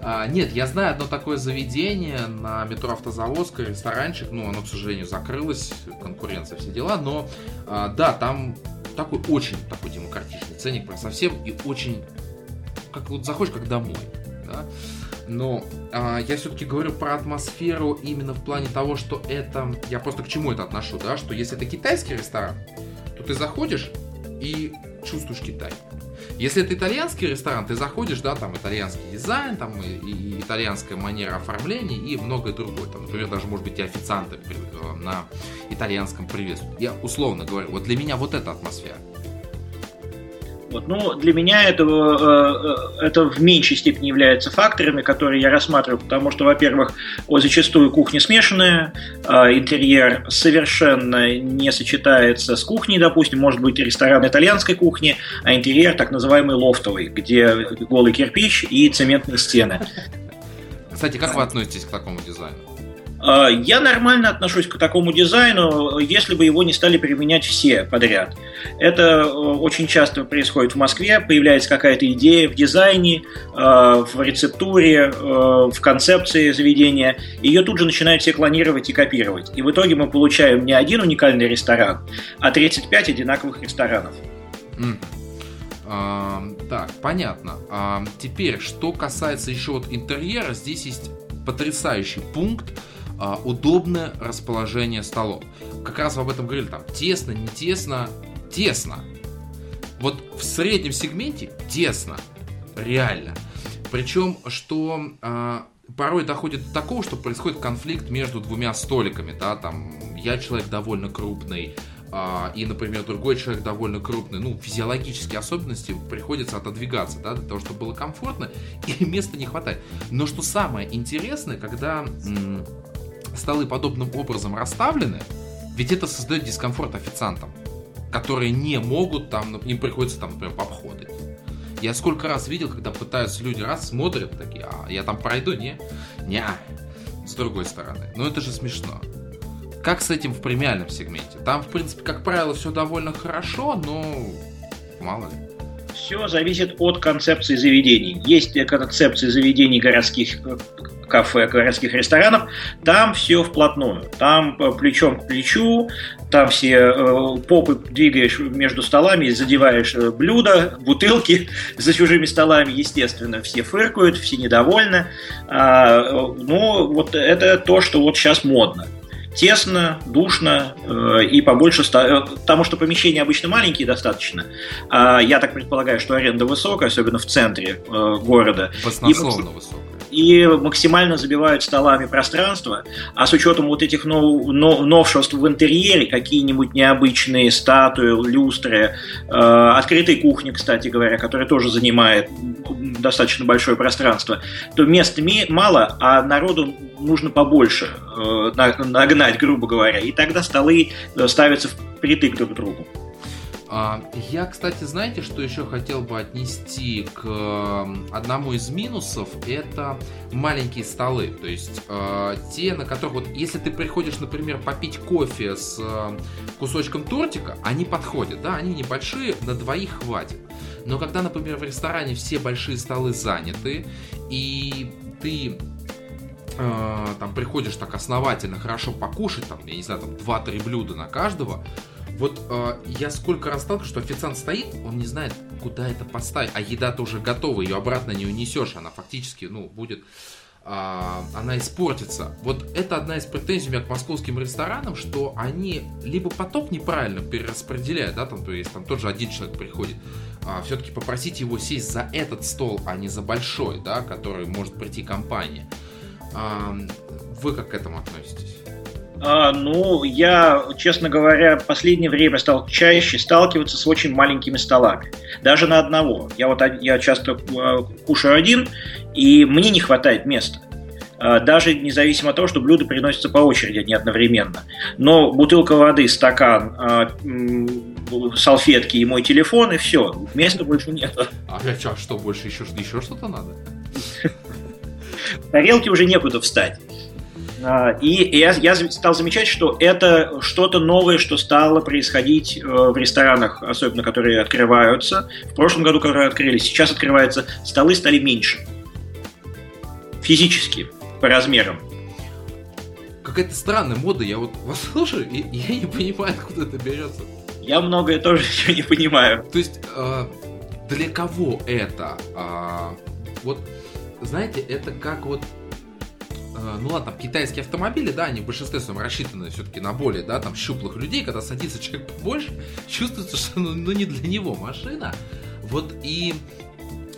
А, нет, я знаю одно такое заведение на метро Автозаводска, ресторанчик, ну, оно, к сожалению, закрылось, конкуренция, все дела, но, да, там такой очень такой демократичный ценник, прям совсем, и очень, как вот заходишь, как домой, да, но а, я все-таки говорю про атмосферу именно в плане того, что это, я просто к чему это отношу, да, что если это китайский ресторан, то ты заходишь и чувствуешь Китай. Если это итальянский ресторан, ты заходишь, да, там итальянский дизайн, там и, и итальянская манера оформления и многое другое. Там, например, даже, может быть, и официанты э, на итальянском приветствуют. Я условно говорю, вот для меня вот эта атмосфера. Вот. Ну, для меня это, э, э, это в меньшей степени является факторами, которые я рассматриваю, потому что, во-первых, зачастую кухня смешанная, а интерьер совершенно не сочетается с кухней, допустим, может быть ресторан итальянской кухни, а интерьер так называемый лофтовый, где голый кирпич и цементные стены. Кстати, как вы относитесь к такому дизайну? А, я нормально отношусь к такому дизайну, если бы его не стали применять все подряд. Это э, очень часто происходит в Москве, появляется какая-то идея в дизайне, э, в рецептуре, э, в концепции заведения, ее тут же начинают все клонировать и копировать. И в итоге мы получаем не один уникальный ресторан, а 35 одинаковых ресторанов. Mm. А, так, понятно. А, теперь, что касается еще вот интерьера, здесь есть потрясающий пункт, а, удобное расположение столов. Как раз об этом говорили, там тесно, не тесно, тесно. Вот в среднем сегменте тесно, реально. Причем, что а, порой доходит до такого, что происходит конфликт между двумя столиками, да, там я человек довольно крупный, а, и, например, другой человек довольно крупный, ну, физиологические особенности приходится отодвигаться, да, для того, чтобы было комфортно, и места не хватает. Но что самое интересное, когда м- столы подобным образом расставлены, ведь это создает дискомфорт официантам, которые не могут там, им приходится там, например, обходы. Я сколько раз видел, когда пытаются люди раз смотрят такие, а я там пройду, не? Не, с другой стороны. Но это же смешно. Как с этим в премиальном сегменте? Там, в принципе, как правило, все довольно хорошо, но мало ли. Все зависит от концепции заведений. Есть концепции заведений городских кафе, городских ресторанов, там все вплотную. Там э, плечом к плечу, там все э, попы двигаешь между столами, задеваешь э, блюда, бутылки за чужими столами, естественно, все фыркают, все недовольны. А, э, ну, вот это то, что вот сейчас модно тесно, душно и побольше, потому что помещения обычно маленькие достаточно. А я так предполагаю, что аренда высокая, особенно в центре города. Баснословно и, высокая. И максимально забивают столами пространство, а с учетом вот этих нов, нов, новшеств в интерьере, какие-нибудь необычные статуи, люстры, э, открытой кухни, кстати говоря, которая тоже занимает достаточно большое пространство, то мест мало, а народу нужно побольше э, нагнать, грубо говоря, и тогда столы э, ставятся впритык друг к другу. А, я, кстати, знаете, что еще хотел бы отнести к одному из минусов? Это маленькие столы. То есть э, те, на которых вот, если ты приходишь, например, попить кофе с э, кусочком тортика, они подходят, да, они небольшие, на двоих хватит. Но когда, например, в ресторане все большие столы заняты, и ты э, там приходишь так основательно, хорошо покушать, там, я не знаю, там 2-3 блюда на каждого, вот э, я сколько раз сталкиваюсь, что официант стоит, он не знает, куда это поставить, а еда-то уже готова, ее обратно не унесешь, она фактически, ну, будет, э, она испортится. Вот это одна из претензий у меня к московским ресторанам, что они либо поток неправильно перераспределяют, да, там, то есть там тот же один человек приходит, а, все-таки попросить его сесть за этот стол, а не за большой, да, который может прийти компания. А, вы как к этому относитесь? А, ну, я, честно говоря, в последнее время стал чаще сталкиваться с очень маленькими столами. Даже на одного. Я вот я часто а, кушаю один, и мне не хватает места. А, даже независимо от того, что блюда приносятся по очереди, а не одновременно. Но бутылка воды, стакан, а, салфетки и мой телефон, и все. Места больше нет. А что, больше еще, еще что-то надо? Тарелки уже некуда встать. А, и я, я стал замечать, что это что-то новое, что стало происходить э, в ресторанах, особенно которые открываются. В прошлом году, которые открылись, сейчас открываются, столы стали меньше. Физически, по размерам. Какая-то странная мода, я вот вас слушаю, и я не понимаю, откуда это берется. Я многое тоже еще не понимаю. То есть, э, для кого это? Э, вот, знаете, это как вот ну ладно, там китайские автомобили, да, они в большинстве своем рассчитаны все-таки на более, да, там, щуплых людей, когда садится человек побольше, чувствуется, что ну, ну не для него машина. Вот и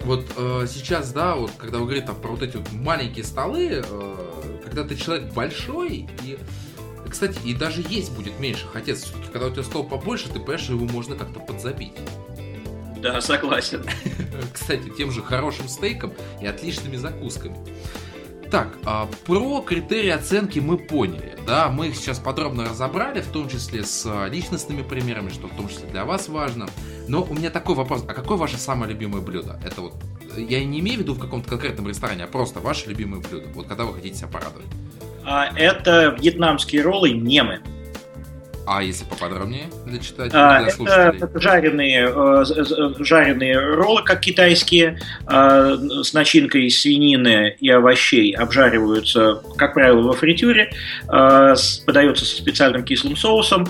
вот э, сейчас, да, вот когда вы говорите там про вот эти вот маленькие столы, э, когда ты человек большой и кстати, и даже есть будет меньше хотеться. Все-таки, когда у тебя стол побольше, ты понимаешь, что его можно как-то подзабить. Да, согласен. Кстати, тем же хорошим стейком и отличными закусками. Так, а, про критерии оценки мы поняли, да, мы их сейчас подробно разобрали, в том числе с а, личностными примерами, что в том числе для вас важно. Но у меня такой вопрос, а какое ваше самое любимое блюдо? Это вот, я не имею в виду в каком-то конкретном ресторане, а просто ваше любимое блюдо, вот когда вы хотите себя порадовать. А, это вьетнамские роллы немы. А если поподробнее для читателей, а, для слушателей? Это, жареные, э, жареные роллы, как китайские, э, с начинкой из свинины и овощей обжариваются, как правило, во фритюре, э, подается со специальным кислым соусом.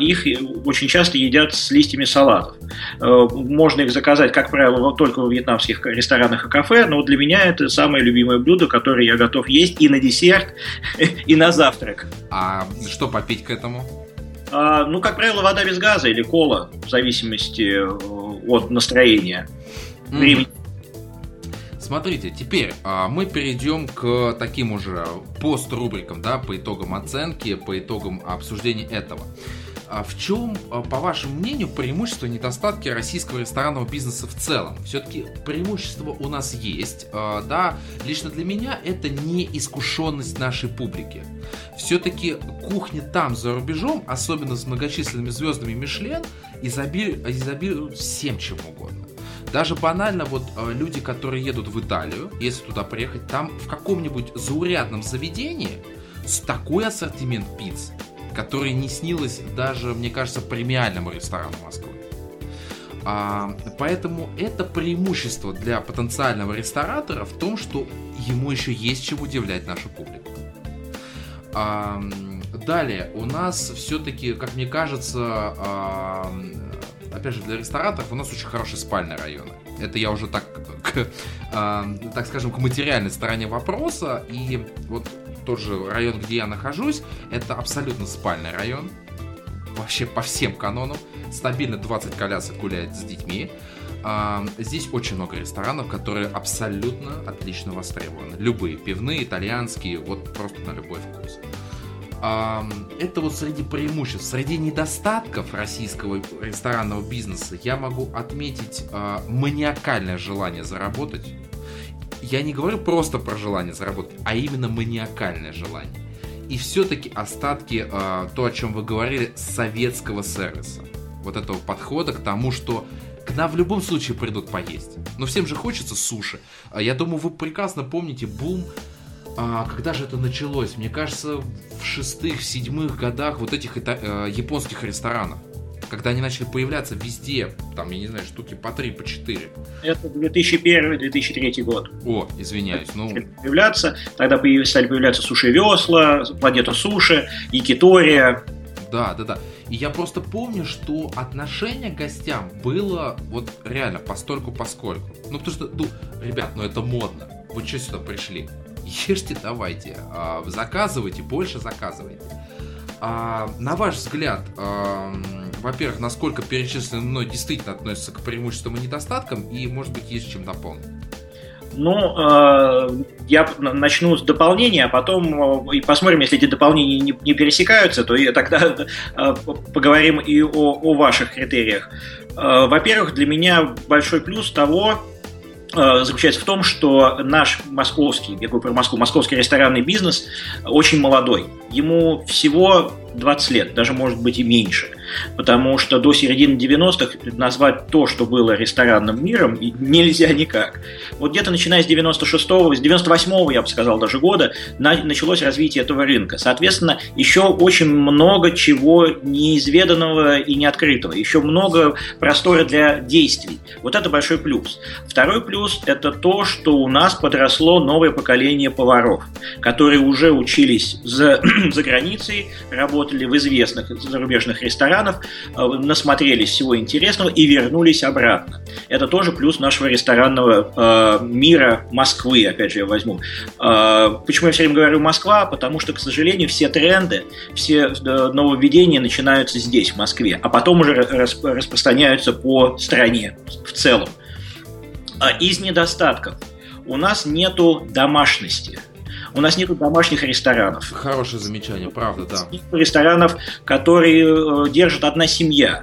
Их очень часто едят с листьями салатов. Можно их заказать, как правило, только в вьетнамских ресторанах и кафе, но для меня это самое любимое блюдо, которое я готов есть и на десерт, и на завтрак. А что попить к этому? А, ну, как правило, вода без газа или кола, в зависимости э, от настроения. Времени. Смотрите, теперь а, мы перейдем к таким уже пост-рубрикам, да, по итогам оценки, по итогам обсуждения этого. А в чем, а, по вашему мнению, преимущество и недостатки российского ресторанного бизнеса в целом? Все-таки преимущество у нас есть, а, да, лично для меня это не искушенность нашей публики. Все-таки кухня там, за рубежом, особенно с многочисленными звездами Мишлен, изобилует всем чем угодно. Даже банально вот люди, которые едут в Италию, если туда приехать, там в каком-нибудь заурядном заведении с такой ассортимент пицц, которое не снилось даже, мне кажется, премиальному ресторану Москвы. А, поэтому это преимущество для потенциального ресторатора в том, что ему еще есть чем удивлять нашу публику. А, далее, у нас все-таки, как мне кажется, а, опять же, для рестораторов у нас очень хорошие спальные районы. Это я уже так, к, а, так скажем, к материальной стороне вопроса. И вот тот же район, где я нахожусь, это абсолютно спальный район. Вообще по всем канонам. Стабильно 20 колясок гуляет с детьми. а, здесь очень много ресторанов, которые абсолютно отлично востребованы. Любые, пивные, итальянские, вот просто на любой вкус. А, это вот среди преимуществ, среди недостатков российского ресторанного бизнеса я могу отметить а, маниакальное желание заработать. Я не говорю просто про желание заработать, а именно маниакальное желание. И все-таки остатки, а, то, о чем вы говорили, советского сервиса. Вот этого подхода к тому, что к нам в любом случае придут поесть. Но всем же хочется суши. А Я думаю, вы прекрасно помните бум а, когда же это началось? Мне кажется, в шестых, седьмых годах вот этих это, э, японских ресторанов. Когда они начали появляться везде, там, я не знаю, штуки по три, по четыре. Это 2001-2003 год. О, извиняюсь, ну... Появляться, тогда стали появляться суши-весла, планета суши, якитория. Да, да, да. И я просто помню, что отношение к гостям было вот реально постольку поскольку. Ну, потому что, ну, ребят, ну это модно. Вы что сюда пришли? ешьте, давайте, а, заказывайте, больше заказывайте. А, на ваш взгляд, а, во-первых, насколько перечисленное мной действительно относится к преимуществам и недостаткам, и, может быть, есть чем дополнить? Ну, э, я начну с дополнения, а потом э, посмотрим, если эти дополнения не, не пересекаются, то и тогда э, поговорим и о, о ваших критериях. Во-первых, для меня большой плюс того, заключается в том, что наш московский, я говорю про Москву, московский ресторанный бизнес очень молодой. Ему всего 20 лет, даже может быть и меньше. Потому что до середины 90-х назвать то, что было ресторанным миром, нельзя никак. Вот где-то начиная с 96-го, с 98-го, я бы сказал, даже года, началось развитие этого рынка. Соответственно, еще очень много чего неизведанного и неоткрытого. Еще много простора для действий. Вот это большой плюс. Второй плюс – это то, что у нас подросло новое поколение поваров, которые уже учились за, за границей, работали работали в известных зарубежных ресторанах, э, насмотрелись всего интересного и вернулись обратно. Это тоже плюс нашего ресторанного э, мира Москвы, опять же, я возьму. Э, почему я все время говорю Москва? Потому что, к сожалению, все тренды, все э, нововведения начинаются здесь, в Москве, а потом уже расп распространяются по стране в целом. А из недостатков у нас нету домашности – у нас нет домашних ресторанов. Хорошее замечание, правда, да. Ресторанов, которые э, держит одна семья.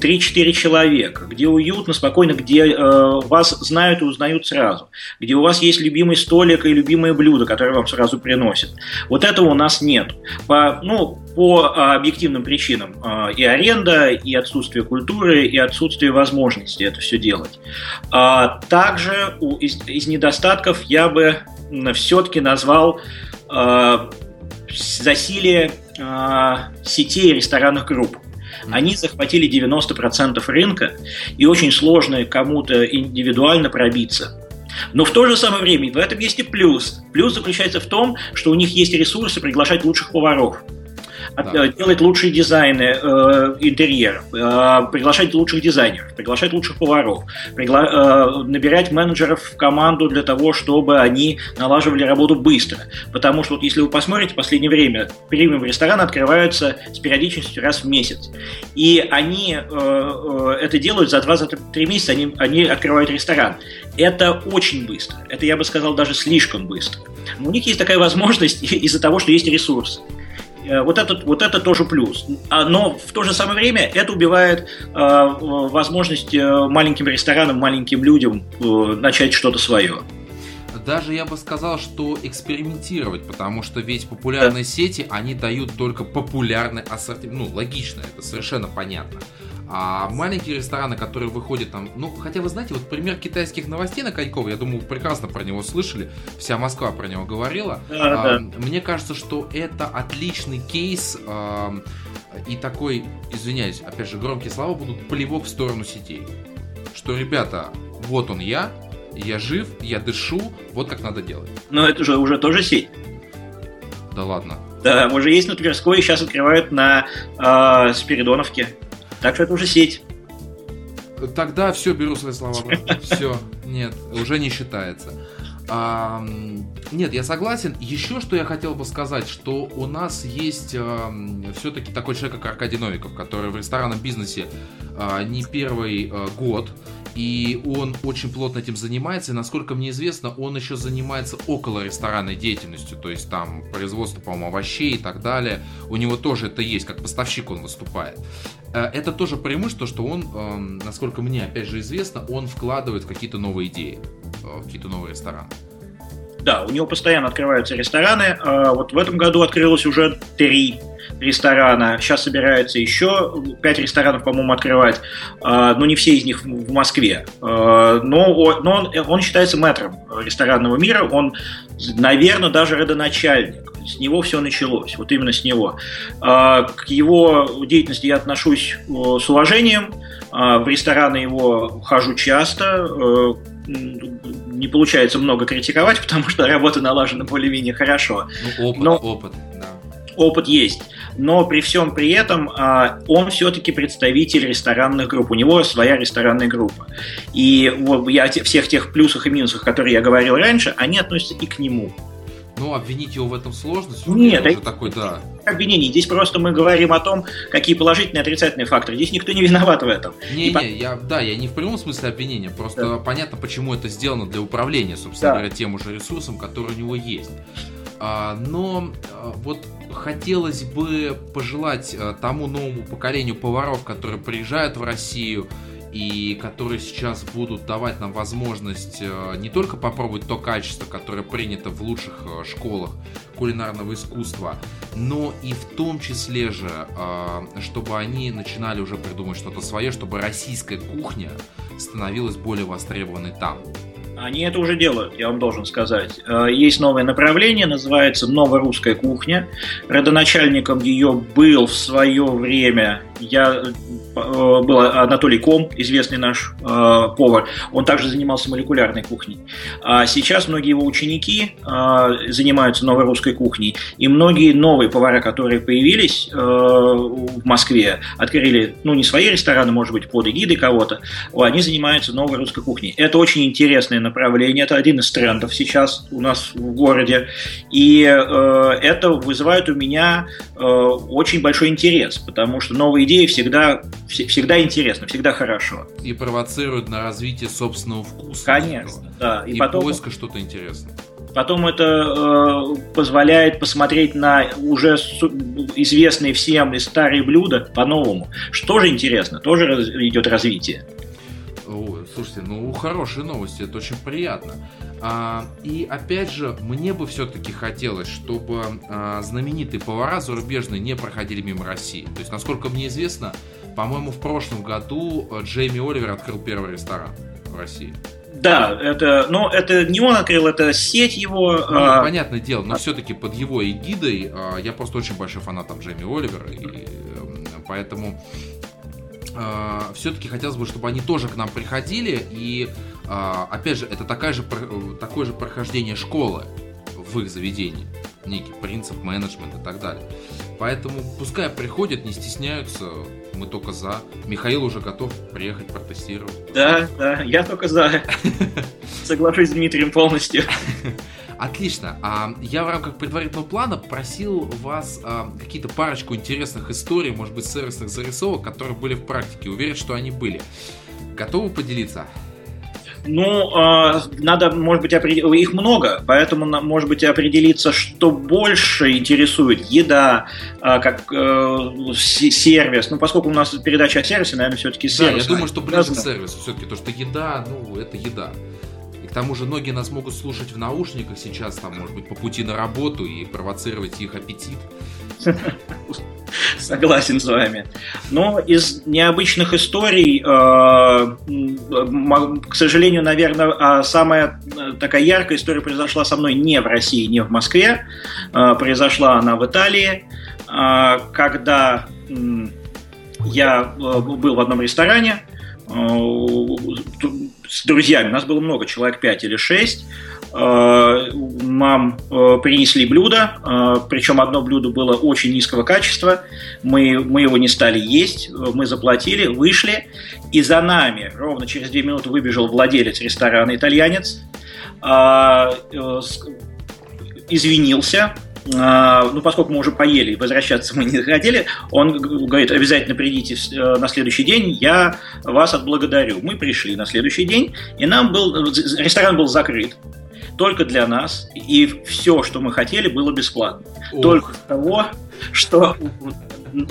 3-4 человека, где уютно, спокойно, где э, вас знают и узнают сразу, где у вас есть любимый столик и любимые блюда, которые вам сразу приносят. Вот этого у нас нет. По, ну, по объективным причинам. Э, и аренда, и отсутствие культуры, и отсутствие возможности это все делать. А также у, из, из недостатков я бы все-таки назвал э, засилие э, сетей ресторанных групп. Они захватили 90% рынка, и очень сложно кому-то индивидуально пробиться. Но в то же самое время в этом есть и плюс. Плюс заключается в том, что у них есть ресурсы приглашать лучших поваров да. делать лучшие дизайны э, интерьеров, э, приглашать лучших дизайнеров, приглашать лучших поваров, пригла- э, набирать менеджеров в команду для того, чтобы они налаживали работу быстро. Потому что вот если вы посмотрите, в последнее время премиум рестораны открываются с периодичностью раз в месяц. И они э, э, это делают за 2-3 месяца, они, они открывают ресторан. Это очень быстро. Это, я бы сказал, даже слишком быстро. Но у них есть такая возможность из-за того, что есть ресурсы. Э, вот это, вот это тоже плюс. А, но в то же самое время это убивает э, возможность э, маленьким ресторанам, маленьким людям начать что-то свое. Даже я бы сказал, что экспериментировать, потому что ведь популярные да. сети, они дают только популярный ассортимент. Ну, логично, это совершенно понятно. А маленькие рестораны, которые выходят там, ну, хотя вы знаете, вот пример китайских новостей на Коньково, я думаю, вы прекрасно про него слышали, вся Москва про него говорила. Да, а, да. Мне кажется, что это отличный кейс а, и такой, извиняюсь, опять же, громкие слова будут плевок в сторону сетей. Что, ребята, вот он я, я жив, я дышу, вот как надо делать. Но это же уже тоже сеть. Да ладно. Да, уже есть на Тверской, сейчас открывают на э, Спиридоновке. Так что это уже сеть. Тогда все, беру свои слова обратно. Все, нет, уже не считается. А, нет, я согласен. Еще что я хотел бы сказать, что у нас есть а, все-таки такой человек, как Аркадий Новиков, который в ресторанном бизнесе не первый год и он очень плотно этим занимается, и насколько мне известно, он еще занимается около ресторанной деятельностью, то есть там производство, по-моему, овощей и так далее. У него тоже это есть, как поставщик он выступает. Э, это тоже преимущество, что он, эм, насколько мне опять же известно, он вкладывает какие-то новые идеи, э, в какие-то новые рестораны. Да, у него постоянно открываются рестораны. А вот в этом году открылось уже три ресторана. Сейчас собирается еще пять ресторанов, по-моему, открывать. А, но не все из них в Москве. А, но, но он, он считается мэтром ресторанного мира. Он, наверное, даже родоначальник. С него все началось, вот именно с него. К его деятельности я отношусь с уважением. В рестораны его хожу часто не получается много критиковать, потому что работа налажена более-менее хорошо. Ну, опыт, Но... опыт, да опыт есть. Но при всем при этом а, он все-таки представитель ресторанных групп. У него своя ресторанная группа. И вот я всех тех плюсах и минусах, которые я говорил раньше, они относятся и к нему. Ну, обвинить его в этом сложно. Нет, это такой, да. обвинений. Здесь просто мы говорим о том, какие положительные и отрицательные факторы. Здесь никто не виноват в этом. Не, и не, по... я, да, я не в прямом смысле обвинения, просто да. понятно, почему это сделано для управления, собственно да. говоря, тем уже ресурсом, который у него есть. А, но а, вот хотелось бы пожелать а, тому новому поколению поваров, которые приезжают в Россию, и которые сейчас будут давать нам возможность э, не только попробовать то качество, которое принято в лучших э, школах кулинарного искусства, но и в том числе же, э, чтобы они начинали уже придумать что-то свое, чтобы российская кухня становилась более востребованной там. Они это уже делают, я вам должен сказать. Есть новое направление, называется «Новорусская кухня». Родоначальником ее был в свое время я был Анатолий Ком, известный наш э, повар. Он также занимался молекулярной кухней. А сейчас многие его ученики э, занимаются новой русской кухней. И многие новые повара, которые появились э, в Москве, открыли, ну, не свои рестораны, может быть, под эгидой кого-то, они занимаются новой русской кухней. Это очень интересное направление, это один из трендов сейчас у нас в городе. И э, это вызывает у меня э, очень большой интерес, потому что новые идеи всегда, всегда интересно, всегда хорошо. И провоцируют на развитие собственного вкуса. Конечно, да. И, и потом, поиска что-то интересное. Потом это э, позволяет посмотреть на уже известные всем и старые блюда по-новому. Что же интересно, тоже раз, идет развитие. О, слушайте, ну хорошие новости, это очень приятно. А, и опять же, мне бы все-таки хотелось, чтобы а, знаменитые повара зарубежные не проходили мимо России. То есть, насколько мне известно, по-моему, в прошлом году э, Джейми Оливер открыл первый ресторан в России. Да, это, но это не он открыл, это сеть его. Ну, а... понятное дело, но все-таки под его эгидой а, я просто очень большой фанат там Джейми Оливера, и эм, поэтому а, все-таки хотелось бы, чтобы они тоже к нам приходили. И а, опять же, это такая же, такое же прохождение школы в их заведении. Некий принцип, менеджмент и так далее. Поэтому пускай приходят, не стесняются, мы только за. Михаил уже готов приехать протестировать. Да, да, я только за. Соглашусь с Дмитрием полностью. Отлично. А, я в рамках предварительного плана просил вас а, какие-то парочку интересных историй, может быть, сервисных зарисовок, которые были в практике. Уверен, что они были. Готовы поделиться? Ну, э, надо, может быть, определить, их много, поэтому, может быть, определиться, что больше интересует еда, э, как э, сервис. Ну, поскольку у нас передача о сервисе, наверное, все-таки сервис. Да, я думаю, что ближе к сервису все-таки, то, что еда, ну, это еда тому же многие нас могут слушать в наушниках сейчас, там, может быть, по пути на работу и провоцировать их аппетит. Согласен с вами. Но из необычных историй, э, к сожалению, наверное, а самая э, такая яркая история произошла со мной не в России, не в Москве. Э, произошла она в Италии, когда я был в одном ресторане, с друзьями, у нас было много, человек 5 или 6, э, нам э, принесли блюдо, э, причем одно блюдо было очень низкого качества, мы, мы его не стали есть, мы заплатили, вышли, и за нами ровно через две минуты выбежал владелец ресторана, итальянец, извинился, ну, поскольку мы уже поели, возвращаться мы не хотели, он говорит, обязательно придите э, на следующий день, я вас отблагодарю. Мы пришли на следующий день, и нам был, ресторан был закрыт только для нас, и все, что мы хотели, было бесплатно. Ох. Только того, что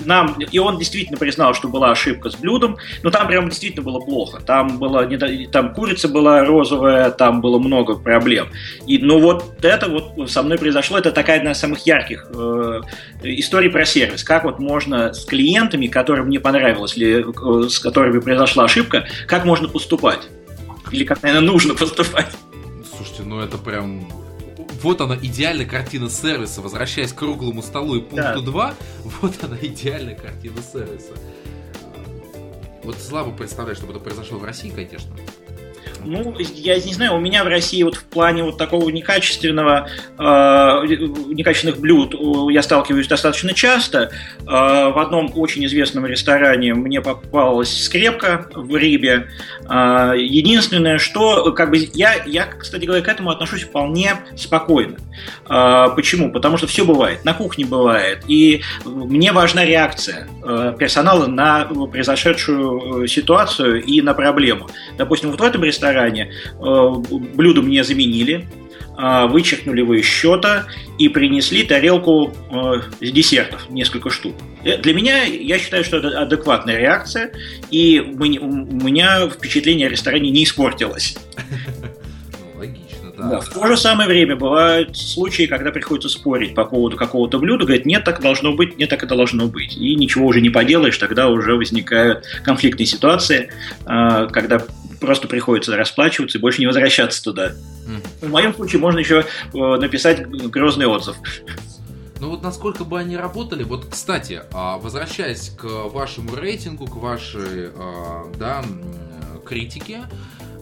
нам, и он действительно признал, что была ошибка с блюдом, но там прям действительно было плохо. Там, была, там курица была розовая, там было много проблем. И, ну вот это вот со мной произошло, это такая одна из самых ярких э, историй про сервис. Как вот можно с клиентами, которым не понравилось, или э, с которыми произошла ошибка, как можно поступать? Или как, наверное, нужно поступать? Слушайте, ну это прям вот она идеальная картина сервиса. Возвращаясь к круглому столу и пункту да. 2, вот она идеальная картина сервиса. Вот слабо представляю, чтобы это произошло в России, конечно. Ну, я не знаю, у меня в России вот в плане вот такого некачественного, э, некачественных блюд я сталкиваюсь достаточно часто. Э, в одном очень известном ресторане мне попалась скрепка в рибе. Э, единственное, что, как бы, я, я, кстати говоря, к этому отношусь вполне спокойно. Э, почему? Потому что все бывает, на кухне бывает, и мне важна реакция э, персонала на произошедшую ситуацию и на проблему. Допустим, вот в этом ресторане ресторане. Э, блюдо мне заменили, э, вычеркнули его из счета и принесли тарелку э, с десертов, несколько штук. Для меня, я считаю, что это адекватная реакция, и у меня впечатление о ресторане не испортилось. Ну, логично, да. да. В то же самое время бывают случаи, когда приходится спорить по поводу какого-то блюда, говорят, нет, так должно быть, нет, так это должно быть. И ничего уже не поделаешь, тогда уже возникают конфликтные ситуации, когда просто приходится расплачиваться и больше не возвращаться туда. Mm. В моем случае можно еще э, написать грозный отзыв. Ну вот насколько бы они работали, вот, кстати, а, возвращаясь к вашему рейтингу, к вашей, а, да, критике,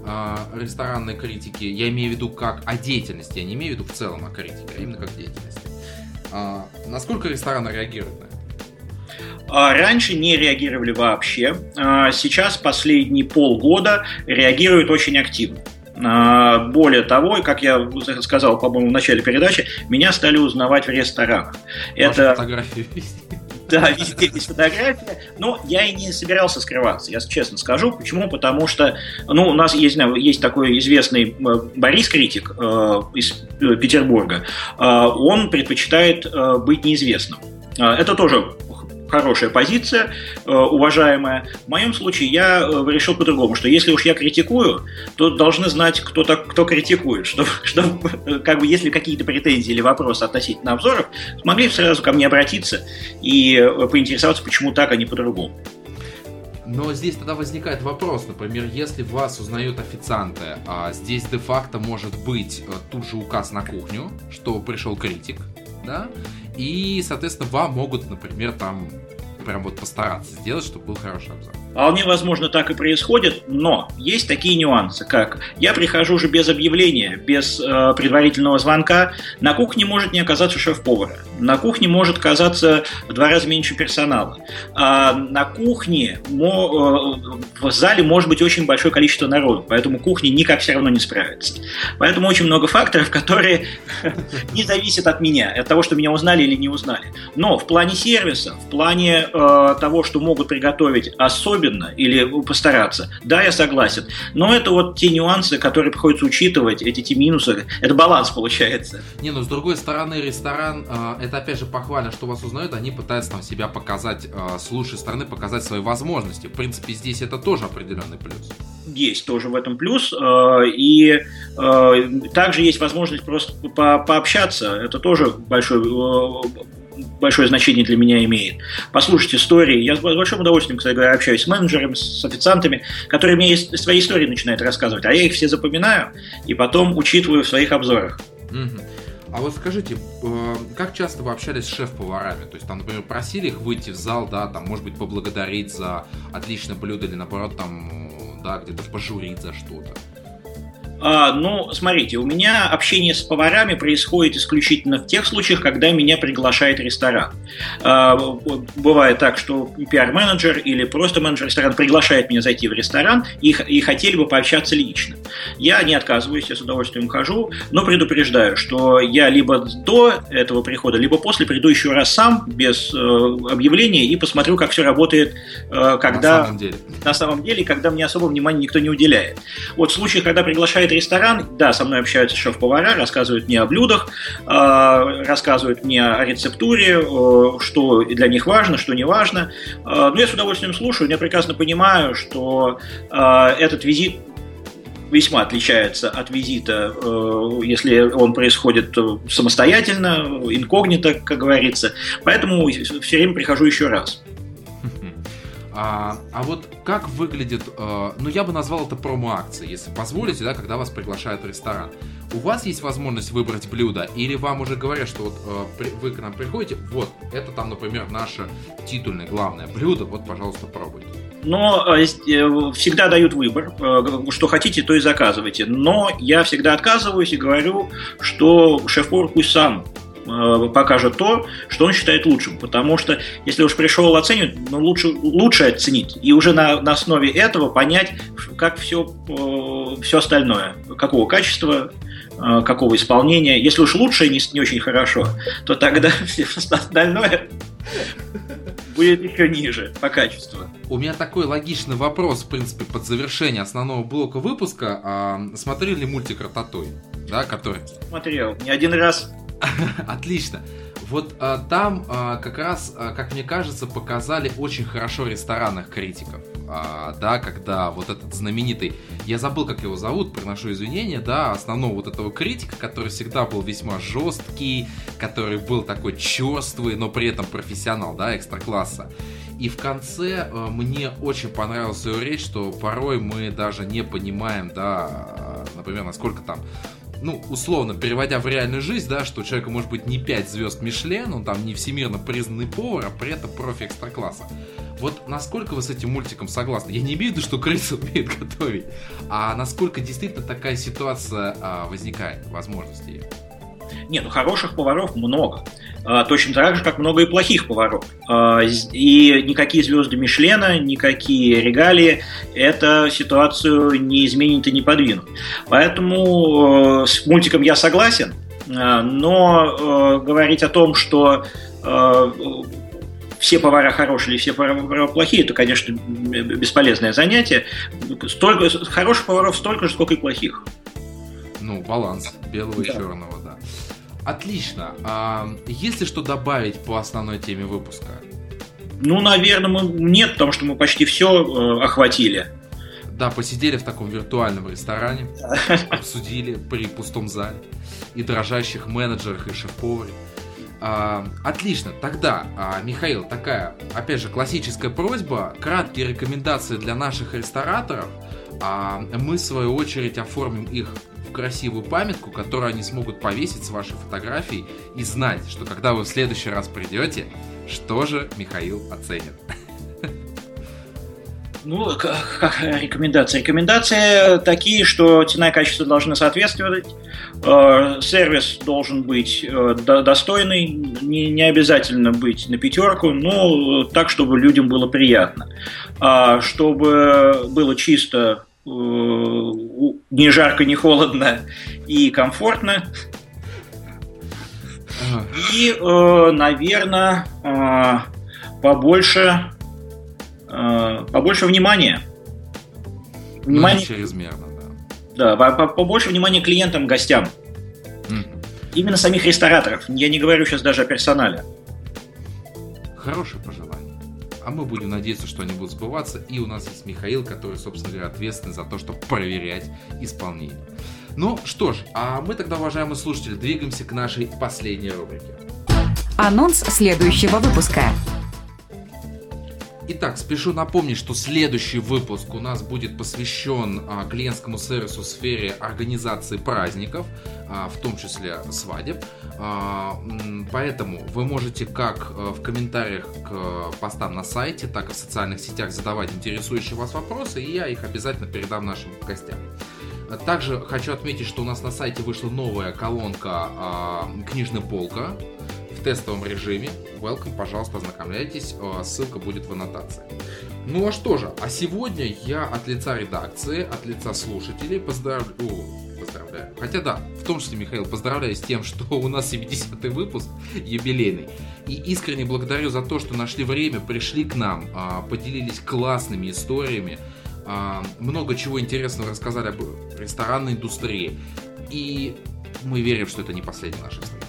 а, ресторанной критике, я имею в виду как о деятельности, я не имею в виду в целом о критике, а именно как деятельности. Насколько рестораны реагируют на это? А раньше не реагировали вообще. А сейчас последние полгода реагируют очень активно. А, более того, как я сказал, по-моему, в начале передачи, меня стали узнавать в ресторанах. Это... фотографии Да, везде есть фотография. Но я и не собирался скрываться, я честно скажу. Почему? Потому что, ну, у нас есть, есть такой известный э, Борис Критик э, из э, Петербурга. Э, он предпочитает э, быть неизвестным. Это тоже хорошая позиция, э, уважаемая. В моем случае я э, решил по-другому, что если уж я критикую, то должны знать, кто, так, кто критикует, чтобы, чтобы как бы, если какие-то претензии или вопросы относительно обзоров, смогли сразу ко мне обратиться и э, поинтересоваться, почему так, а не по-другому. Но здесь тогда возникает вопрос, например, если вас узнают официанты, а здесь де-факто может быть тут же указ на кухню, что пришел критик, да, и, соответственно, вам могут, например, там прям вот постараться сделать, чтобы был хороший обзор. Вполне возможно, так и происходит, но есть такие нюансы, как я прихожу уже без объявления, без э, предварительного звонка, на кухне может не оказаться шеф-повара, на кухне может оказаться в два раза меньше персонала, а на кухне мо, э, в зале может быть очень большое количество народу, поэтому кухня никак все равно не справится. Поэтому очень много факторов, которые не зависят от меня, от того, что меня узнали или не узнали. Но в плане сервиса, в плане э, того, что могут приготовить особенно особенно или постараться. Да, я согласен. Но это вот те нюансы, которые приходится учитывать, эти те минусы. Это баланс получается. Не, ну с другой стороны, ресторан, э, это опять же похвально, что вас узнают, они пытаются там себя показать, э, с лучшей стороны показать свои возможности. В принципе, здесь это тоже определенный плюс. Есть тоже в этом плюс. Э, и также есть возможность просто по пообщаться. Это тоже большой большое значение для меня имеет. Послушать истории. Я с большим удовольствием, кстати говоря, общаюсь с менеджерами, с официантами, которые мне свои истории начинают рассказывать, а я их все запоминаю и потом учитываю в своих обзорах. А вот скажите, э, как часто вы общались с шеф-поварами? То есть, там, например, просили их выйти в зал, да, там, может быть, поблагодарить за отличное блюдо или, наоборот, там, да, где-то пожурить за что-то? А, ну, смотрите, у меня общение с поварами происходит исключительно в тех случаях, когда меня приглашает ресторан. А, бывает так, что пиар-менеджер или просто менеджер ресторана приглашает меня зайти в ресторан и, и хотели бы пообщаться лично. Я не отказываюсь, я с удовольствием хожу, но предупреждаю, что я либо до этого прихода, либо после приду еще раз сам, без э, объявления, и посмотрю, как все работает, э, когда... На самом деле. На самом деле, когда мне особо внимания никто не уделяет. Вот в случае, когда приглашает ресторан, да, со мной общаются шеф-повара, рассказывают мне о блюдах, э, рассказывают мне о рецептуре, э, что для них важно, что не важно. Э, но я с удовольствием слушаю, я прекрасно понимаю, что этот визит весьма отличается от визита, если он происходит самостоятельно, инкогнито, как говорится. Поэтому все время прихожу еще раз. А, а вот как выглядит, э, ну я бы назвал это промо-акцией, если позволите, да, когда вас приглашают в ресторан. У вас есть возможность выбрать блюдо, или вам уже говорят, что вот э, вы к нам приходите, вот, это там, например, наше титульное главное блюдо, вот, пожалуйста, пробуйте. Но э, э, всегда дают выбор, что хотите, то и заказывайте. Но я всегда отказываюсь и говорю, что шеф-повар пусть сам покажет то, что он считает лучшим. Потому что если уж пришел оценивать, ну, лучше, лучше оценить. И уже на, на основе этого понять, как все, э, все остальное. Какого качества, э, какого исполнения. Если уж лучше не, не очень хорошо, то тогда все остальное будет еще ниже по качеству. У меня такой логичный вопрос, в принципе, под завершение основного блока выпуска. А, смотрели ли мультик Рататой? Да, который... Смотрел. Не один раз. Отлично. Вот а, там а, как раз, а, как мне кажется, показали очень хорошо ресторанных критиков. А, да, когда вот этот знаменитый, я забыл, как его зовут, приношу извинения, да, основного вот этого критика, который всегда был весьма жесткий, который был такой черствый, но при этом профессионал, да, экстра-класса. И в конце э, мне очень понравилась его речь, что порой мы даже не понимаем, да, например, насколько там ну, условно, переводя в реальную жизнь, да, что у человека может быть не 5 звезд Мишлен, он там не всемирно признанный повар, а при этом профи экстра-класса. Вот насколько вы с этим мультиком согласны? Я не имею в виду, что крысы умеют готовить, а насколько действительно такая ситуация а, возникает, возможности ее? Нет, ну хороших поваров много. А, точно так же, как много и плохих поваров. А, и никакие звезды Мишлена, никакие регалии эту ситуацию не изменят и не подвинут. Поэтому э, с мультиком я согласен, а, но э, говорить о том, что э, все повара хорошие или все повара плохие, это, конечно, бесполезное занятие. Столько, хороших поваров столько же, сколько и плохих. Ну, баланс белого да. и черного. Отлично. А есть ли что добавить по основной теме выпуска? Ну, наверное, мы... нет, потому что мы почти все э, охватили. Да, посидели в таком виртуальном ресторане, обсудили при пустом зале и дрожащих менеджерах и шеф-поваре. А, отлично, тогда, а, Михаил, такая, опять же, классическая просьба, краткие рекомендации для наших рестораторов. А мы, в свою очередь, оформим их красивую памятку, которую они смогут повесить с вашей фотографией и знать, что когда вы в следующий раз придете, что же Михаил оценит. Ну, как, как рекомендации? Рекомендации такие, что цена и качество должны соответствовать, э, сервис должен быть э, достойный, не, обязательно быть на пятерку, но так, чтобы людям было приятно. А чтобы было чисто Э, не жарко, не холодно и комфортно. И, э, наверное, э, побольше, побольше внимания. Внимание, ну, чрезмерно, да. Да, побольше внимания клиентам, гостям. Mm. Именно самих рестораторов. Я не говорю сейчас даже о персонале. Хорошее пожелание а мы будем надеяться, что они будут сбываться. И у нас есть Михаил, который, собственно говоря, ответственный за то, чтобы проверять исполнение. Ну что ж, а мы тогда, уважаемые слушатели, двигаемся к нашей последней рубрике. Анонс следующего выпуска. Итак, спешу напомнить, что следующий выпуск у нас будет посвящен а, клиентскому сервису в сфере организации праздников, а, в том числе свадеб. А, поэтому вы можете как а, в комментариях к постам на сайте, так и в социальных сетях задавать интересующие вас вопросы, и я их обязательно передам нашим гостям. Также хочу отметить, что у нас на сайте вышла новая колонка э, «Книжная полка» в тестовом режиме. Welcome, пожалуйста, ознакомляйтесь. Э, ссылка будет в аннотации. Ну а что же, а сегодня я от лица редакции, от лица слушателей поздравляю... поздравляю. Хотя да, в том числе, Михаил, поздравляю с тем, что у нас 70-й выпуск юбилейный. И искренне благодарю за то, что нашли время, пришли к нам, а, поделились классными историями, а, много чего интересного рассказали об ресторанной индустрии. И мы верим, что это не последняя наша встреча.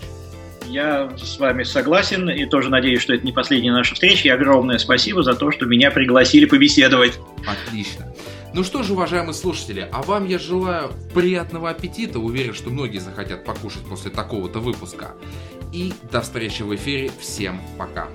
Я с вами согласен и тоже надеюсь, что это не последняя наша встреча. И огромное спасибо за то, что меня пригласили побеседовать. Отлично. Ну что же, уважаемые слушатели, а вам я желаю приятного аппетита. Уверен, что многие захотят покушать после такого-то выпуска. И до встречи в эфире. Всем пока.